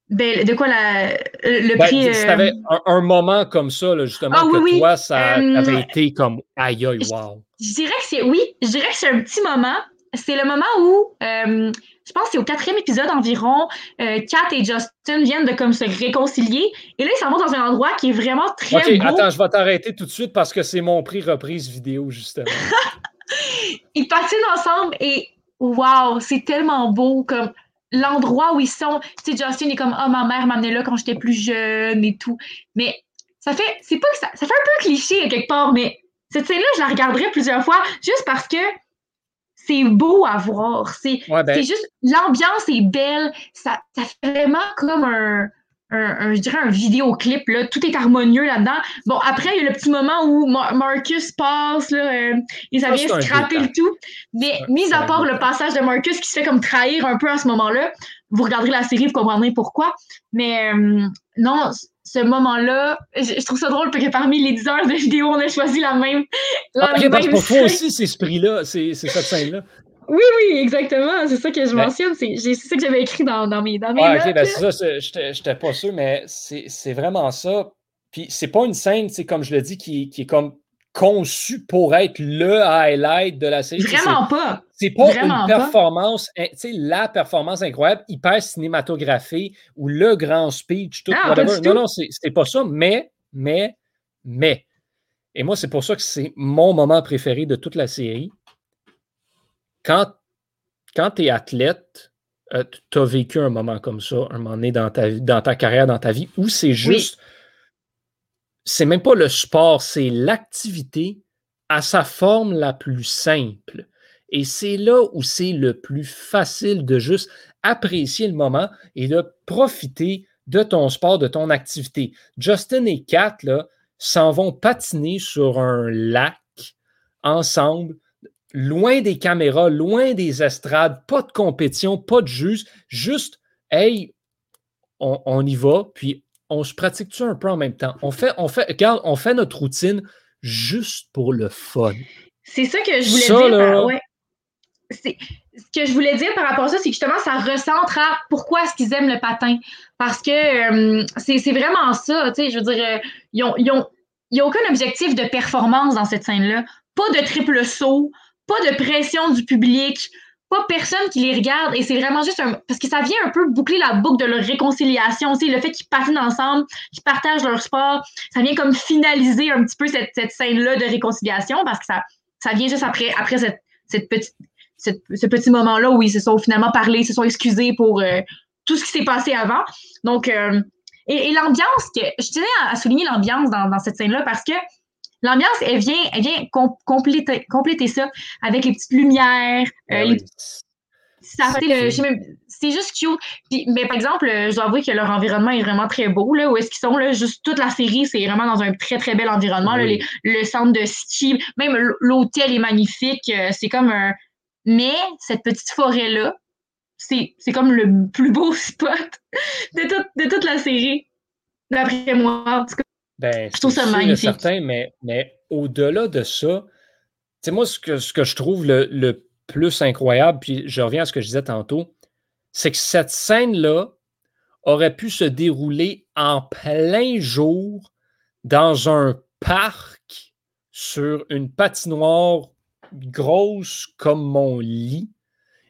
Ben, de quoi la, le ben, prix. Si tu avais euh, un, moment comme ça, là, justement, ah que toi, ça avait été comme aïe aïe, wow. Je, dirais que c'est oui, je dirais que c'est un petit moment. C'est le moment où euh, je pense que c'est au quatrième épisode environ, euh, Kat et Justin viennent de comme se réconcilier. Et là, ils s'en vont dans un endroit qui est vraiment très OK, attends, je vais t'arrêter tout de suite parce que c'est mon prix reprise vidéo, justement. ils patinent ensemble et waouh, c'est tellement beau comme l'endroit où ils sont. Tu sais, Justin est comme, oh, ma mère m'amenait là quand j'étais plus jeune et tout. Mais ça fait, c'est pas ça, ça fait un peu cliché quelque part, mais cette scène-là, je la regarderai plusieurs fois juste parce que c'est beau à voir. C'est ben juste, l'ambiance est belle. Ça, ça fait vraiment comme un, un, je dirais un vidéoclip, là. tout est harmonieux là-dedans. Bon, après, il y a le petit moment où Marcus passe, là, euh, et ça vient scraper le tout. Mais, mis à part le passage de Marcus qui se fait comme trahir un peu à ce moment-là, vous regarderez la série, vous comprendrez pourquoi. Mais euh, non, ce moment-là, je, trouve ça drôle parce que parmi les 10 heures de vidéo, on a choisi la même. La ah, parce pour toi aussi, c'est ce prix-là, c'est cette scène-là. Oui, oui, exactement. C'est ça que je ben mentionne. C'est ça que j'avais écrit dans, dans, mes, dans mes ouais, ben c'est ça. Je n'étais pas sûr, mais c'est vraiment ça. Puis c'est pas une scène, c'est comme je le dis, qui, qui est comme conçu pour être le highlight de la série. Vraiment pas. C'est pas une performance, tu sais, la performance incroyable, hyper cinématographée ou le grand speech, tout, ah, whatever. Non, non, c'est pas ça, mais, mais, mais. Et moi, c'est pour ça que c'est mon moment préféré de toute la série. Quand, quand tu es athlète, euh, tu as vécu un moment comme ça, un moment donné dans ta, dans ta carrière, dans ta vie, où c'est juste c'est même pas le sport, c'est l'activité à sa forme la plus simple. Et c'est là où c'est le plus facile de juste apprécier le moment et de profiter de ton sport, de ton activité. Justin et Kat s'en vont patiner sur un lac ensemble, loin des caméras, loin des estrades, pas de compétition, pas de juge, juste, hey, on, on y va, puis on se pratique-tu un peu en même temps? On fait, on fait, regarde, on fait notre routine juste pour le fun. C'est ça que je voulais dire. ouais. Ce que je voulais dire par rapport à ça, c'est que justement, ça recentre à pourquoi est-ce qu'ils aiment le patin. Parce que euh, c'est vraiment ça, tu sais, je veux dire, euh, ils ont, ils ont, il n'y a aucun objectif de performance dans cette scène-là. Pas de triple saut, pas de pression du public, pas personne qui les regarde et c'est vraiment juste un parce que ça vient un peu boucler la boucle de leur réconciliation aussi le fait qu'ils patinent ensemble qu'ils partagent leur sport ça vient comme finaliser un petit peu cette, cette scène là de réconciliation parce que ça ça vient juste après après cette, cette petite ce petit moment là où ils se sont finalement parlé se sont excusés pour euh, tout ce qui s'est passé avant. Donc euh, et, l'ambiance que je tenais à, souligner l'ambiance dans, dans cette scène là parce que L'ambiance, elle vient, elle vient compléter, compléter ça avec les petites lumières. Euh, ben c'est juste cute. mais par exemple, je dois avouer que leur environnement est vraiment très beau. Là, où est-ce qu'ils sont? Là, juste toute la série, c'est vraiment dans un très, très bel environnement. le centre de ski, même l'hôtel est magnifique. Euh, c'est comme un. Mais cette petite forêt-là, c'est comme le plus beau spot de, de toute la série. D'après moi. En tout cas, ben, je trouve ça magnifique. Certain, mais, mais au-delà de ça, c'est moi, ce que, ce que je trouve le, plus incroyable, puis je reviens à ce que je disais tantôt, c'est que cette scène-là aurait pu se dérouler en plein jour dans un parc sur une patinoire grosse comme mon lit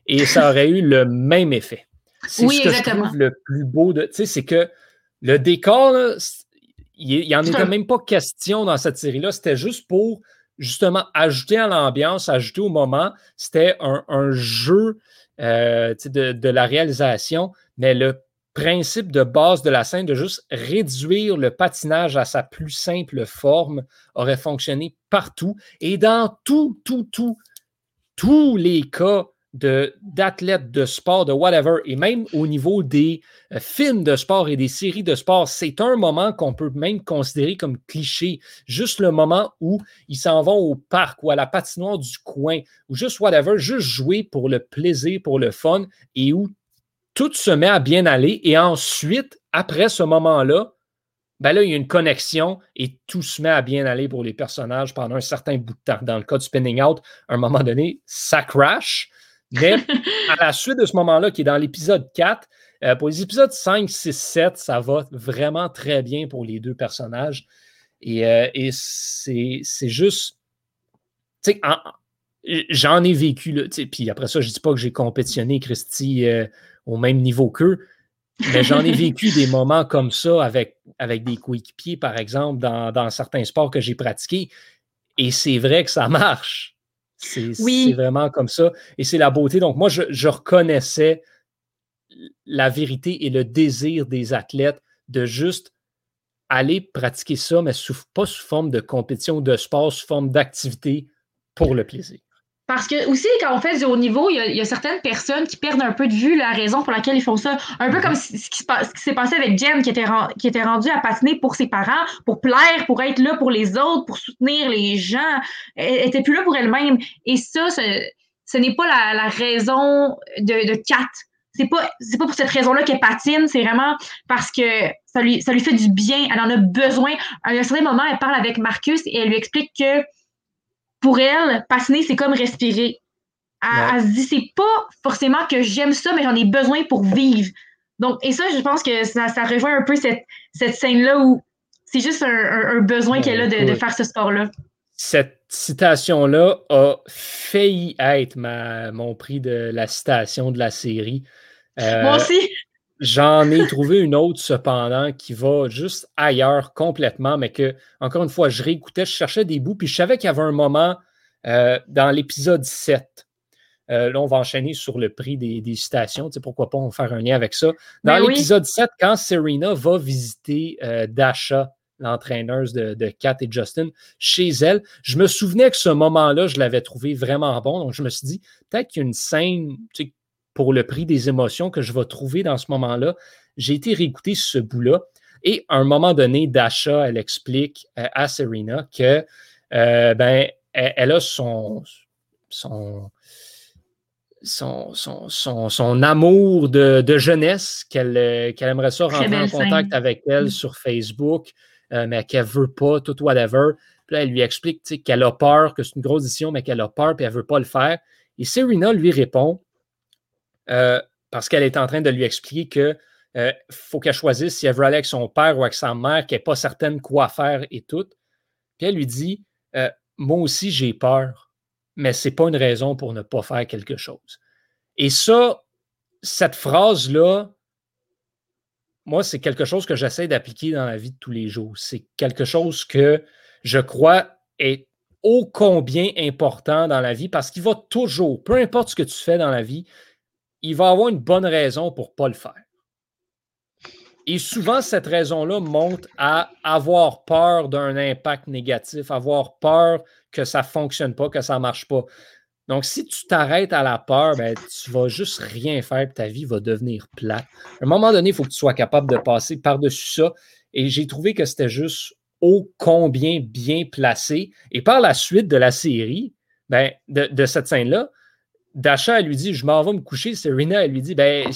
et ça aurait eu le même effet. C'est ce que je trouve le plus beau de. Tu sais, c'est que le décor, il n'y en était même pas question dans cette série-là. C'était juste pour justement ajouter à l'ambiance, ajouter au moment. C'était un, jeu euh, de, la réalisation, mais le principe de base de la scène de juste réduire le patinage à sa plus simple forme aurait fonctionné partout et dans tout, tout, tout, tous les cas d'athlètes de, sport, de whatever, et même au niveau des euh, films de sport et des séries de sport, c'est un moment qu'on peut même considérer comme cliché. Juste le moment où ils s'en vont au parc ou à la patinoire du coin, ou juste whatever, juste jouer pour le plaisir, pour le fun, et où tout se met à bien aller. Et ensuite, après ce moment-là, ben là, il y a une connexion et tout se met à bien aller pour les personnages pendant un certain bout de temps. Dans le cas du spinning out, à un moment donné, ça crash. Mais à la suite de ce moment-là, qui est dans l'épisode 4, euh, pour les épisodes 5, 6, 7, ça va vraiment très bien pour les deux personnages. Et, euh, c'est juste. J'en ai vécu, là, puis après ça, je ne dis pas que j'ai compétitionné Christy euh, au même niveau qu'eux, mais j'en ai vécu des moments comme ça avec, avec des coéquipiers, par exemple, dans, dans certains sports que j'ai pratiqués. Et c'est vrai que ça marche. C'est vraiment comme ça. Et c'est la beauté. Donc, moi, je, reconnaissais la vérité et le désir des athlètes de juste aller pratiquer ça, mais pas sous forme de compétition, de sport, sous forme d'activité pour le plaisir. Parce que aussi, quand on fait du haut niveau, il y, a, certaines personnes qui perdent un peu de vue la raison pour laquelle ils font ça. Un peu mm-hmm. comme ce qui, s'est passé avec Jen, qui était, qui était rendue à patiner pour ses parents, pour plaire, pour être là pour les autres, pour soutenir les gens. Elle était plus là pour elle-même. Et ça, ce, n'est pas la, raison de, de Kat. C'est pas, c'est pas pour cette raison-là qu'elle patine, c'est vraiment parce que ça lui, ça lui fait du bien. Elle en a besoin. À un certain moment, elle parle avec Marcus et elle lui explique que pour elle, patiner, c'est comme respirer. Elle, se dit, c'est pas forcément que j'aime ça, mais j'en ai besoin pour vivre. Donc, et ça, je pense que ça, rejoint un peu cette, scène-là où c'est juste un, besoin qu'elle a de, faire ce sport-là. Cette citation-là a failli être mon prix de la citation de la série. Euh, Moi aussi. J'en ai trouvé une autre, cependant, qui va juste ailleurs complètement, mais que, encore une fois, je réécoutais, je cherchais des bouts, puis je savais qu'il y avait un moment euh, dans l'épisode 7. Euh, là, on va enchaîner sur le prix des, citations. Tu sais, pourquoi pas on faire un lien avec ça. Dans ben l'épisode 7, quand Serena va visiter euh, Dasha, l'entraîneuse de, de Kat et Justin, chez elle, je me souvenais que ce moment-là, je l'avais trouvé vraiment bon. Donc, je me suis dit, peut-être qu'il y a une scène tu sais, pour le prix des émotions que je vais trouver dans ce moment-là. J'ai été réécouter ce bout-là. Et à un moment donné, Dasha, elle explique euh, à Serena que euh, ben, elle, a son, son, son, son, amour de, jeunesse, qu'elle aimerait ça rentrer en contact avec elle mm. sur Facebook, euh, mais qu'elle ne veut pas, tout whatever. Puis là, elle lui explique qu'elle a peur, que c'est une grosse décision, mais qu'elle a peur, puis elle ne veut pas le faire. Et Serena lui répond euh, parce qu'elle est en train de lui expliquer que euh, faut qu'elle choisisse si elle veut aller avec son père ou avec sa mère, qu'elle n'est pas certaine quoi faire et tout. Puis elle lui dit euh, Moi aussi, j'ai peur, mais ce n'est pas une raison pour ne pas faire quelque chose. Et ça, cette phrase-là, moi, c'est quelque chose que j'essaie d'appliquer dans la vie de tous les jours. C'est quelque chose que je crois est ô combien important dans la vie parce qu'il va toujours, peu importe ce que tu fais dans la vie, il va avoir une bonne raison pour ne pas le faire. Et souvent, cette raison-là monte à avoir peur d'un impact négatif, avoir peur que ça ne fonctionne pas, que ça ne marche pas. Donc, si tu t'arrêtes à la peur, ben, tu vas juste rien faire ta vie va devenir plate. À un moment donné, il faut que tu sois capable de passer par-dessus ça. Et j'ai trouvé que c'était juste ô combien bien placé. Et par la suite de la série, ben, de cette scène-là, Dasha, elle lui dit Je m'en vais me coucher. Serena, elle lui dit Ben,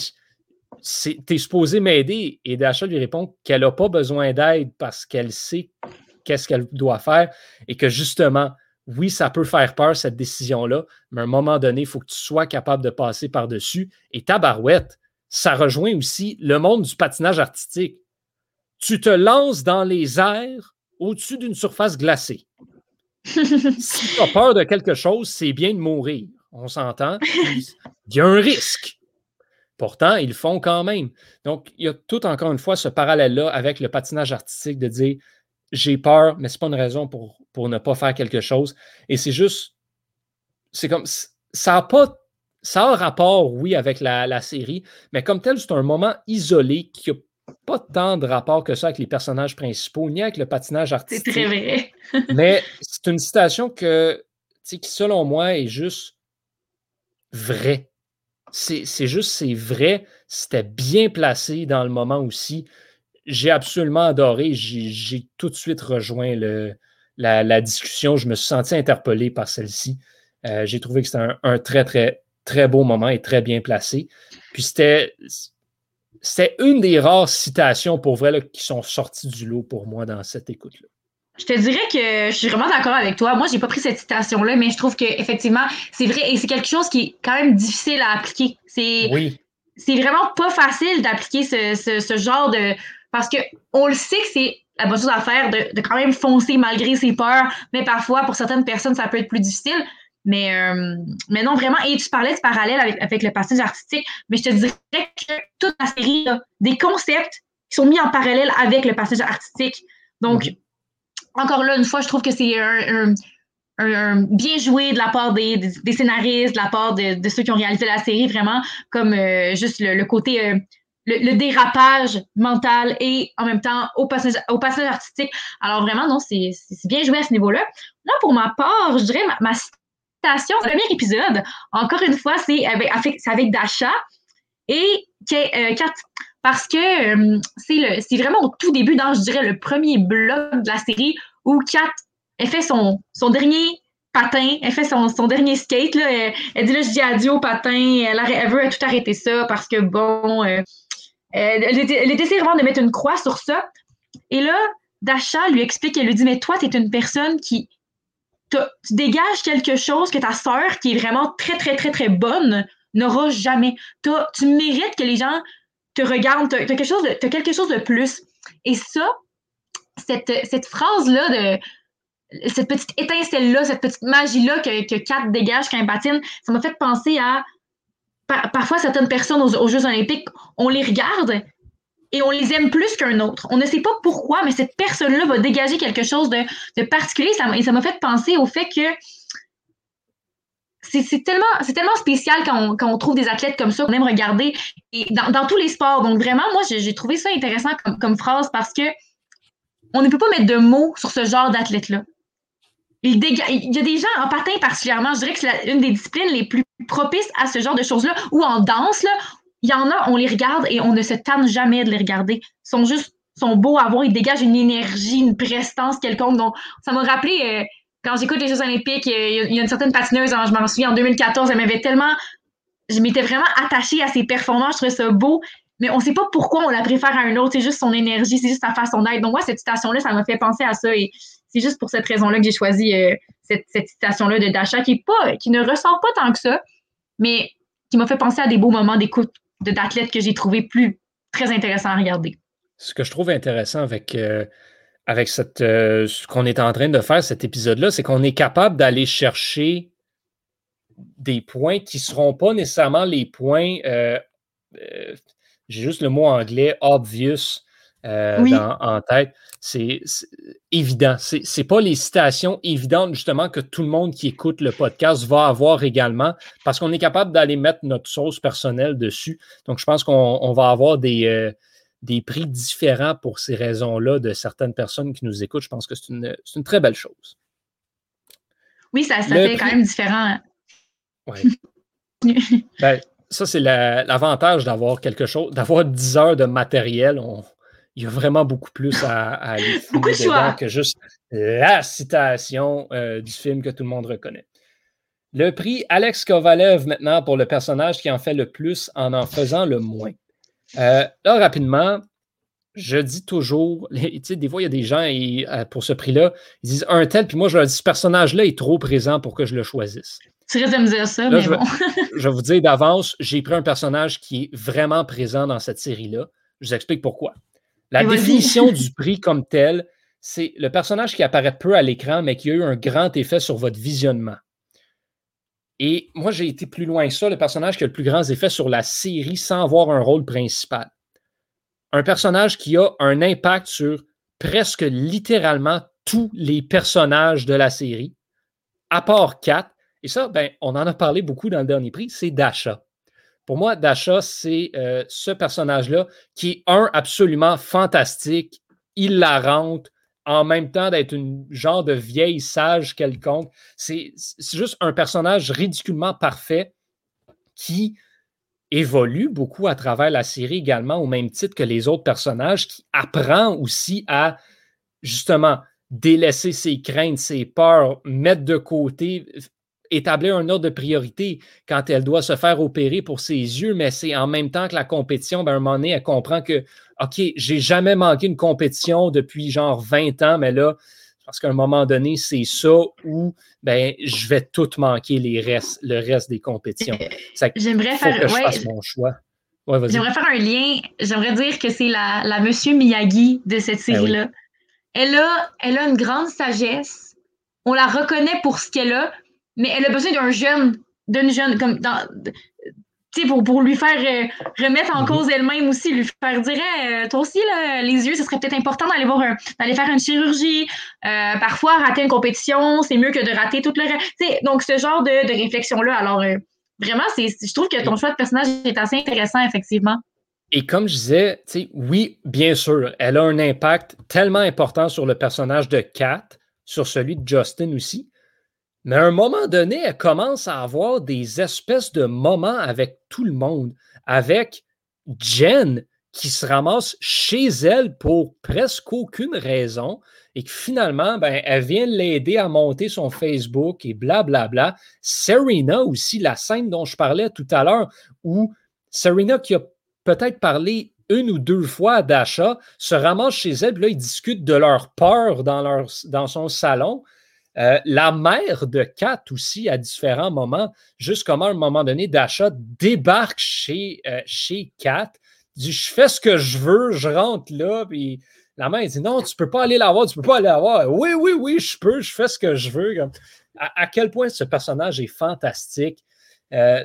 t'es supposé m'aider. Et Dasha lui répond qu'elle n'a pas besoin d'aide parce qu'elle sait qu'est-ce qu'elle doit faire et que justement, oui, ça peut faire peur, cette décision-là, mais à un moment donné, il faut que tu sois capable de passer par-dessus. Et ta barouette, ça rejoint aussi le monde du patinage artistique. Tu te lances dans les airs au-dessus d'une surface glacée. si tu as peur de quelque chose, c'est bien de mourir on s'entend. Il y a un risque. Pourtant, ils le font quand même. Donc, il y a tout encore une fois ce parallèle-là avec le patinage artistique de dire j'ai peur, mais ce n'est pas une raison pour, pour ne pas faire quelque chose. Et c'est juste, c'est comme, ça n'a pas ça a un rapport, oui, avec la, série, mais comme tel, c'est un moment isolé qui n'a pas tant de rapport que ça avec les personnages principaux, ni avec le patinage artistique. C'est très vrai. mais c'est une citation que, qui, selon moi, est juste vraie. C'est juste, c'est vrai. C'était bien placé dans le moment aussi. J'ai absolument adoré. J'ai tout de suite rejoint la, discussion. Je me suis senti interpellé par celle-ci. Euh, j'ai trouvé que c'était un, très, très, très beau moment et très bien placé. Puis c'était une des rares citations pour vrai qui sont sorties du lot pour moi dans cette écoute-là. Je te dirais que je suis vraiment d'accord avec toi. Moi, j'ai pas pris cette citation-là, mais je trouve qu'effectivement, c'est vrai et c'est quelque chose qui est quand même difficile à appliquer. C'est, oui. c'est vraiment pas facile d'appliquer ce, genre de. Parce que on le sait que c'est la bonne chose à faire de, de, quand même foncer malgré ses peurs, mais parfois, pour certaines personnes, ça peut être plus difficile. Mais, euh, mais non, vraiment, et tu parlais de parallèle avec, avec le passage artistique, mais je te dirais que toute la série des concepts qui sont mis en parallèle avec le passage artistique. Donc, mhm. Encore là, une fois, je trouve que c'est un, bien joué de la part des, scénaristes, de la part de, ceux qui ont réalisé la série, vraiment, comme euh, juste le, côté, euh, le, dérapage mental et en même temps au passage, au passage artistique. Alors vraiment, non, c'est bien joué à ce niveau-là. Là, pour ma part, je dirais ma, ma le premier épisode, encore une fois, c'est avec, avec Dasha et euh, Kat. Parce que euh, c'est vraiment au tout début, dans, je dirais, le premier bloc de la série où Kat, elle fait son, son dernier patin, elle fait son, son dernier skate. Là, elle, dit là, je dis adieu au patin, elle, veut tout arrêter ça parce que bon, euh, elle, elle, essaie vraiment de mettre une croix sur ça. Et là, Dasha lui explique, elle lui dit, mais toi, tu es une personne qui, tu dégages quelque chose que ta sœur, qui est vraiment très, très, très, très bonne, n'aura jamais. tu mérites que les gens te regardent, tu as, quelque, chose de, quelque chose de plus. Et ça, cette, cette phrase-là de cette petite étincelle-là, cette petite magie-là que, que Kat dégage quand elle patine, ça m'a fait penser à parfois certaines personnes aux, Jeux olympiques, on les regarde et on les aime plus qu'un autre. On ne sait pas pourquoi, mais cette personne-là va dégager quelque chose de, particulier. Ça, et ça m'a fait penser au fait que c'est tellement, tellement spécial quand on, trouve des athlètes comme ça qu'on aime regarder et dans, tous les sports. Donc vraiment, moi, j'ai trouvé ça intéressant comme, phrase parce que on ne peut pas mettre de mots sur ce genre d'athlète-là. Il, il, y a des gens en patin particulièrement, je dirais que c'est une des disciplines les plus propices à ce genre de choses-là, ou en danse, là, il y en a, on les regarde et on ne se tanne jamais de les regarder. Ils sont juste, sont beaux à voir, ils dégagent une énergie, une prestance quelconque. Donc, ça m'a rappelé, euh, quand j'écoute les Jeux Olympiques, il y a une certaine patineuse, hein, je m'en souviens, en 2014, elle m'avait tellement, je m'étais vraiment attachée à ses performances, je trouvais ça beau, mais on ne sait pas pourquoi on la préfère à un autre, c'est juste son énergie, c'est juste sa façon d'être. Donc, moi, cette citation-là, ça m'a fait penser à ça et c'est juste pour cette raison-là que j'ai choisi euh, cette, cette citation-là de Dasha qui est pas, qui ne ressort pas tant que ça, mais qui m'a fait penser à des beaux moments d'écoute d'athlètes que j'ai trouvé plus très intéressants à regarder. Ce que je trouve intéressant avec, euh, avec cette, euh, ce qu'on est en train de faire, cet épisode-là, c'est qu'on est capable d'aller chercher des points qui ne seront pas nécessairement les points, euh, j'ai juste le mot anglais, obvious, en tête c'est évident. C'est n'est pas les citations évidentes, justement, que tout le monde qui écoute le podcast va avoir également, parce qu'on est capable d'aller mettre notre sauce personnelle dessus. Donc, je pense qu'on va avoir des, euh, des prix différents pour ces raisons-là de certaines personnes qui nous écoutent. Je pense que c'est une, une, très belle chose. Oui, ça, ça fait quand même différent. Oui. ben, ça, c'est l'avantage d'avoir quelque chose, d'avoir 10 heures de matériel. On, il y a vraiment beaucoup plus à, aller dedans que juste la citation euh, du film que tout le monde reconnaît. Le prix Alex Kovalev maintenant pour le personnage qui en fait le plus en en faisant le moins. Euh, là, rapidement, je dis toujours, des fois, il y a des gens euh, pour ce prix-là, ils disent un tel, puis moi, je leur dis ce personnage-là est trop présent pour que je le choisisse. Tu risques de me dire ça, mais je, bon. je vais vous dire d'avance, j'ai pris un personnage qui est vraiment présent dans cette série-là. Je vous explique pourquoi. La définition du prix comme tel, c'est le personnage qui apparaît peu à l'écran, mais qui a eu un grand effet sur votre visionnement. Et moi, j'ai été plus loin que ça, le personnage qui a le plus grand effet sur la série sans avoir un rôle principal. Un personnage qui a un impact sur presque littéralement tous les personnages de la série, à part Kat, Et ça, ben, on en a parlé beaucoup dans le dernier prix, c'est Dasha. Pour moi, Dasha, c'est euh, ce personnage-là qui est, un, absolument fantastique, il la rentre, en même temps d'être une genre de vieille sage quelconque. C'est juste un personnage ridiculement parfait qui évolue beaucoup à travers la série également, au même titre que les autres personnages, qui apprend aussi à justement délaisser ses craintes, ses peurs, mettre de côté, établir un ordre de priorité quand elle doit se faire opérer pour ses yeux, mais c'est en même temps que la compétition, ben, à un moment donné, elle comprend que, OK, j'ai jamais manqué une compétition depuis genre 20 ans, mais là, parce qu'à un moment donné, c'est ça où ben, je vais tout manquer les restes, le reste des compétitions. J'aimerais faire, mon choix. j'aimerais faire un lien. J'aimerais dire que c'est la, la Monsieur Miyagi de cette ben série-là. elle, a, elle a une grande sagesse. On la reconnaît pour ce qu'elle a, mais elle a besoin d'un jeune, d'une jeune, comme dans, pour, pour lui faire euh, remettre en mhm. cause elle-même aussi, lui faire dire euh, toi aussi, les yeux, ce serait peut-être important d'aller voir d'aller faire une chirurgie. Euh, parfois, rater une compétition, c'est mieux que de rater tout le reste. Donc, ce genre de, de réflexion-là. Alors, vraiment, c'est, je trouve que ton choix de personnage est assez intéressant, effectivement. Et comme je disais, oui, bien sûr, elle a un impact tellement important sur le personnage de Kat, sur celui de Justin aussi. Mais à un moment donné, elle commence à avoir des espèces de moments avec tout le monde, avec Jen qui se ramasse chez elle pour presque aucune raison et que finalement, ben, elle vient l'aider à monter son Facebook et blablabla. Bla, bla. Serena aussi, la scène dont je parlais tout à l'heure, où Serena qui a peut-être parlé une ou deux fois à se ramasse chez elle, puis là, ils discutent de leur peur dans son salon. Euh, la mère de Kat aussi, à différents moments, juste comme à un moment donné, d'achat, débarque chez, euh, chez Kat, dit Je fais ce que je veux, je rentre là, puis la mère dit Non, tu peux pas aller la voir, tu peux pas aller la voir. Oui, oui, oui, je peux, je fais ce que je veux. À, quel point ce personnage est fantastique. Euh,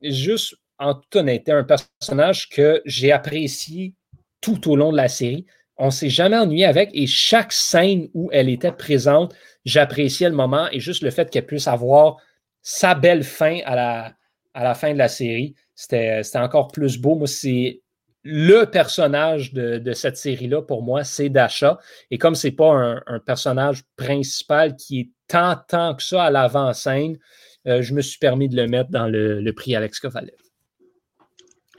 juste en toute honnêteté, un personnage que j'ai apprécié tout au long de la série. On ne s'est jamais ennuyé avec et chaque scène où elle était présente, j'appréciais le moment et juste le fait qu'elle puisse avoir sa belle fin à la, fin de la série, c'était encore plus beau. Moi, c'est le personnage de, cette série-là, pour moi, c'est Dasha. Et comme c'est pas un, personnage principal qui est tant, tant que ça à l'avant-scène, euh, je me suis permis de le mettre dans le, prix Alex Kovalev.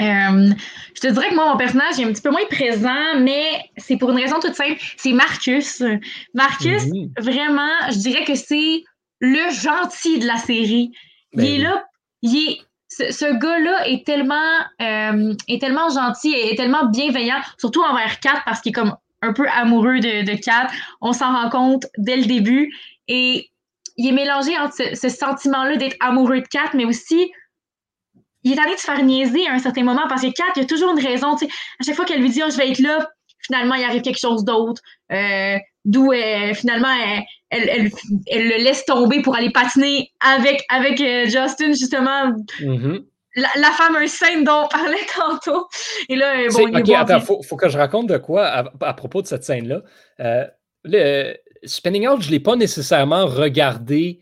Euh, je te dirais que moi, mon personnage est un petit peu moins présent, mais c'est pour une raison toute simple. C'est Marcus. Marcus, mhm. vraiment, je dirais que c'est le gentil de la série. il ben est là, il est, ce, gars-là est tellement, euh, est tellement gentil et est tellement bienveillant, surtout envers Kat, parce qu'il est comme un peu amoureux de, de Kat. On s'en rend compte dès le début. Et il est mélangé entre ce, ce sentiment-là d'être amoureux de Kat, mais aussi il est allé de faire niaiser à un certain moment parce que Kat, il y a toujours une raison. À chaque fois qu'elle lui dit oh, je vais être là, finalement, il arrive quelque chose d'autre. Euh, D'où euh, finalement, elle, elle, elle, le laisse tomber pour aller patiner avec, avec euh, Justin, justement. Mm-hmm. La, fameuse scène dont on parlait tantôt. Et là, bon, il OK, attends, il faut, faut, que je raconte de quoi à, propos de cette scène-là. le Spinning Out, je ne l'ai pas nécessairement regardé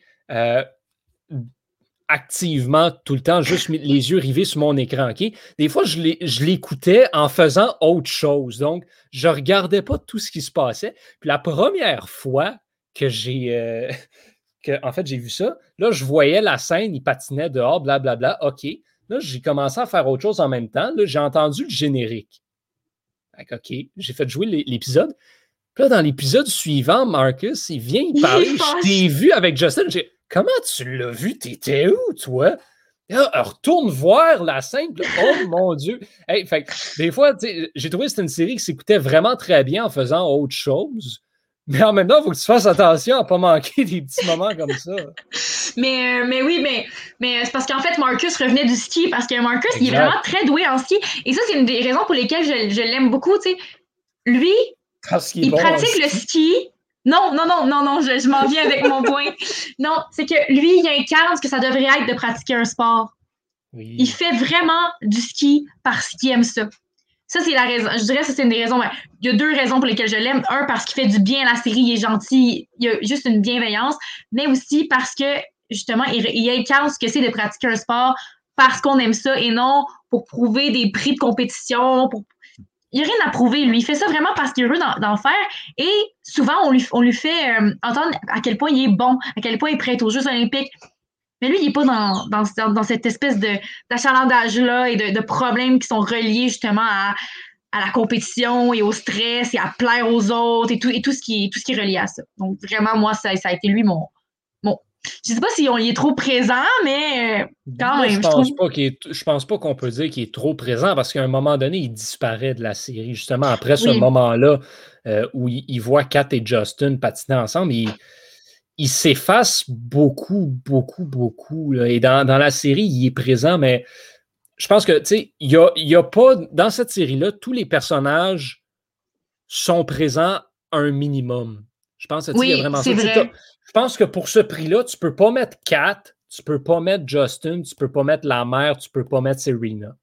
activement tout le temps, juste les yeux rivés sur mon écran. Des fois, je l'écoutais en faisant autre chose. Donc, je ne regardais pas tout ce qui se passait. Puis la première fois que j'ai euh, que, en fait, j'ai vu ça, là, je voyais la scène, il patinait dehors, blablabla. OK. Là, j'ai commencé à faire autre chose en même temps. Là, j'ai entendu le générique. OK. J'ai fait jouer l'épisode. Puis là, dans l'épisode suivant, Marcus, il vient il parler. Je t'ai vu avec Justin. J'ai Comment tu l'as vu? T'étais où, toi? retourne voir la scène. Oh mon Dieu! des fois, j'ai trouvé que c'était une série qui s'écoutait vraiment très bien en faisant autre chose. Mais en même temps, il faut que tu fasses attention à ne pas manquer des petits moments comme ça. Mais, euh, mais oui, mais, mais c'est parce qu'en fait, Marcus revenait du ski parce que Marcus, il est vraiment très doué en ski. Et ça, c'est une des raisons pour lesquelles je, l'aime beaucoup. Lui, il pratique le ski non, non, non, non, non, je, m'en viens avec mon point. Non, c'est que lui, il incarne ce que ça devrait être de pratiquer un sport. Il fait vraiment du ski parce qu'il aime ça. Ça, c'est la raison. Je dirais que c'est une des raisons. il y a deux raisons pour lesquelles je l'aime. Un, parce qu'il fait du bien à la série, il est gentil, il a juste une bienveillance, mais aussi parce que justement, il, il incarne ce que c'est de pratiquer un sport parce qu'on aime ça et non pour prouver des prix de compétition. Pour... Il n'y a rien à prouver, lui. Il fait ça vraiment parce qu'il est heureux d'en faire. Et souvent, on lui, fait euh, entendre à quel point il est bon, à quel point il est prêt aux Jeux olympiques. Mais lui, il n'est pas dans, dans, dans, cette espèce d'achalandage-là et de, problèmes qui sont reliés justement à, la compétition et au stress et à plaire aux autres et tout, et tout, ce, qui, tout est relié à ça. Donc, vraiment, moi, ça, ça a été lui mon, je sais pas si on y est trop présent, mais euh, quand même. Je pense, pas je pense pas qu'on peut dire qu'il est trop présent parce qu'à un moment donné, il disparaît de la série. Justement, après ce moment-là euh, où il, voit Kat et Justin patiner ensemble, il, il s'efface beaucoup, beaucoup, beaucoup. Et dans, la série, il est présent, mais je pense que, tu sais, il y a, pas. Dans cette série-là, tous les personnages sont présents un minimum. Je pense que oui, vraiment ça. Vrai. Je pense que pour ce prix-là, tu ne peux pas mettre Kat, tu ne peux pas mettre Justin, tu ne peux pas mettre la mère, tu ne peux pas mettre Serena.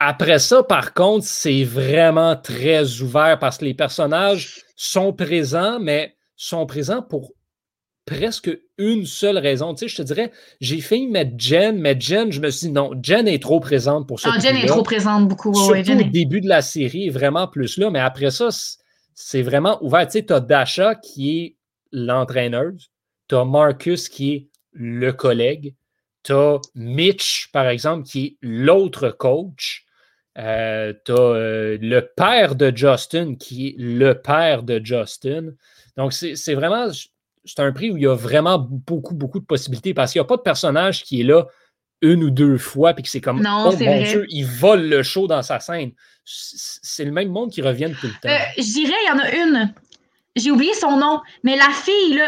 Après ça, par contre, c'est vraiment très ouvert parce que les personnages sont présents, mais sont présents pour presque une seule raison. Tu sais, je te dirais, j'ai failli mettre Jen, mais Jen, je me suis dit non, Jen est trop présente pour ce Ah, Jen est trop présente beaucoup. Surtout au début de la série, vraiment plus là, mais après ça, c'est vraiment ouvert. Tu sais, tu as Dasha qui est l'entraîneuse, tu as Marcus qui est le collègue, tu as Mitch, par exemple, qui est l'autre coach. Euh, tu as euh, le père de Justin qui est le père de Justin. Donc, c'est vraiment, c'est un prix où il y a vraiment beaucoup, beaucoup de possibilités parce qu'il n'y a pas de personnage qui est là une ou deux fois puis que c'est comme, non, oh mon Dieu, il vole le show dans sa scène. C'est le même monde qui revient tout le temps. Euh, je dirais, il y en a une j'ai oublié son nom, mais la fille,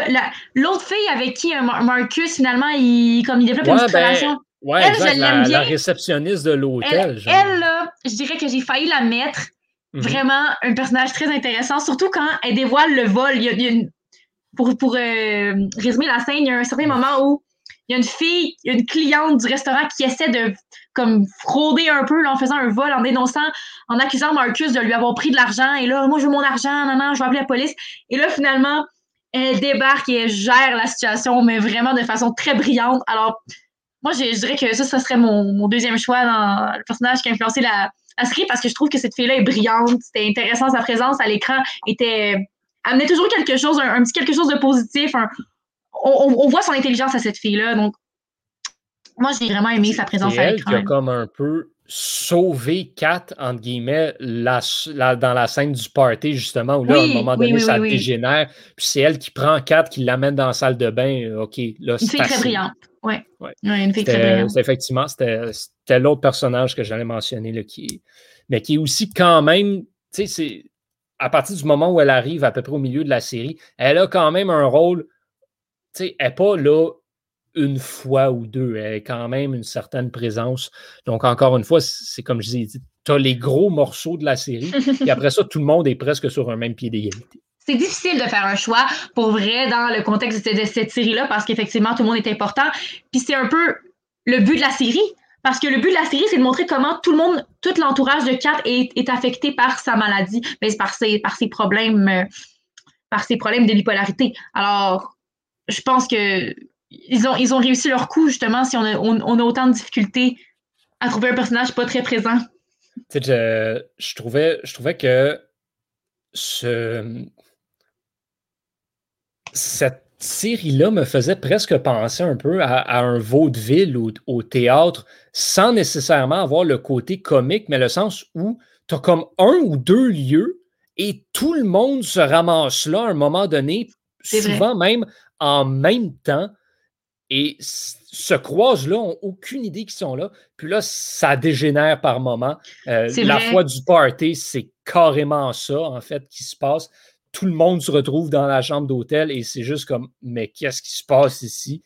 l'autre fille avec qui euh, Marcus, finalement, il, comme il développe une petite ben, relation. Ouais, elle, je l'aime bien. La réceptionniste de l'hôtel. Elle, là, je dirais que j'ai failli la mettre. Mhm. Vraiment, un personnage très intéressant, surtout quand elle dévoile le vol. Il y a, une, pour pour euh, résumer la scène, il y a un certain moment où il y a une fille, une cliente du restaurant qui essaie de comme frauder un peu en faisant un vol, en dénonçant, en accusant Marcus de lui avoir pris de l'argent. Et là, moi, je veux mon argent, non, je vais appeler la police. Et là, finalement, elle débarque et elle gère la situation, mais vraiment de façon très brillante. Alors, moi, je, dirais que ça, ça serait mon, deuxième choix dans le personnage qui a influencé la, série parce que je trouve que cette fille-là est brillante. C'était intéressant, sa présence à l'écran était amenait toujours quelque chose, un, petit quelque chose de positif, on, voit son intelligence à cette fille-là. Donc, moi, j'ai vraiment aimé sa présence à l'écran. Elle qui a comme un peu sauvé Kat, entre guillemets, dans la scène du party, justement, où là, à un moment donné, ça dégénère. Puis c'est elle qui prend Kat, qui l'amène dans la salle de bain. OK, là, Une fille très brillante. Oui. Ouais. une fille très brillante. Effectivement, c'était l'autre personnage que j'allais mentionner, là, qui, mais qui est aussi quand même, tu sais, c'est à partir du moment où elle arrive à peu près au milieu de la série, elle a quand même un rôle elle n'est pas là une fois ou deux. Elle a quand même une certaine présence. Donc, encore une fois, c'est comme je disais, tu as les gros morceaux de la série, et après ça, tout le monde est presque sur un même pied d'égalité. C'est difficile de faire un choix pour vrai dans le contexte de cette série-là parce qu'effectivement, tout le monde est important. Puis c'est un peu le but de la série. Parce que le but de la série, c'est de montrer comment tout le monde, tout l'entourage de Kat est, affecté par sa maladie, mais par ses, par ses problèmes, euh, par ses problèmes de bipolarité. Alors, je pense que ils ont, ils ont réussi leur coup, justement, si on a, on, a autant de difficultés à trouver un personnage pas très présent. Je, je, trouvais, je trouvais que ce, cette série-là me faisait presque penser un peu à, un vaudeville ou au théâtre, sans nécessairement avoir le côté comique, mais le sens où tu as comme un ou deux lieux et tout le monde se ramasse là à un moment donné, souvent même en même temps et se croisent là, n'ont aucune idée qu'ils sont là. Puis là, ça dégénère par moment. Euh, la foi du party, c'est carrément ça, en fait, qui se passe. Tout le monde se retrouve dans la chambre d'hôtel et c'est juste comme, mais qu'est-ce qui se passe ici?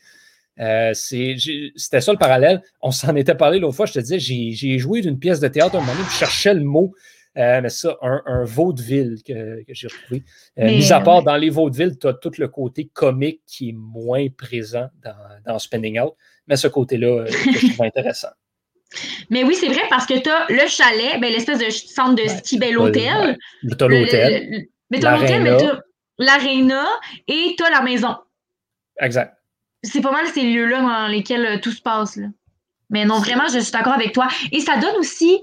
Euh, c'était ça le parallèle. On s'en était parlé l'autre fois. Je te disais, j'ai joué d'une pièce de théâtre un moment donné, je cherchais le mot. Euh, mais ça, un, vaudeville que, que j'ai retrouvé. Euh, mis à part dans les vaudevilles, tu as tout le côté comique qui est moins présent dans, dans Spending Out, mais ce côté-là, euh, je trouve intéressant. Mais oui, c'est vrai parce que tu as le chalet, ben, l'espèce de centre de ski, ben, l'hôtel. Tu as l'hôtel. Mais tu as l'hôtel, mais tu as l'aréna et tu as la maison. Exact. c'est pas mal ces lieux-là dans lesquels euh, tout se passe. Là. Mais non, vraiment, je suis d'accord avec toi. Et ça donne aussi,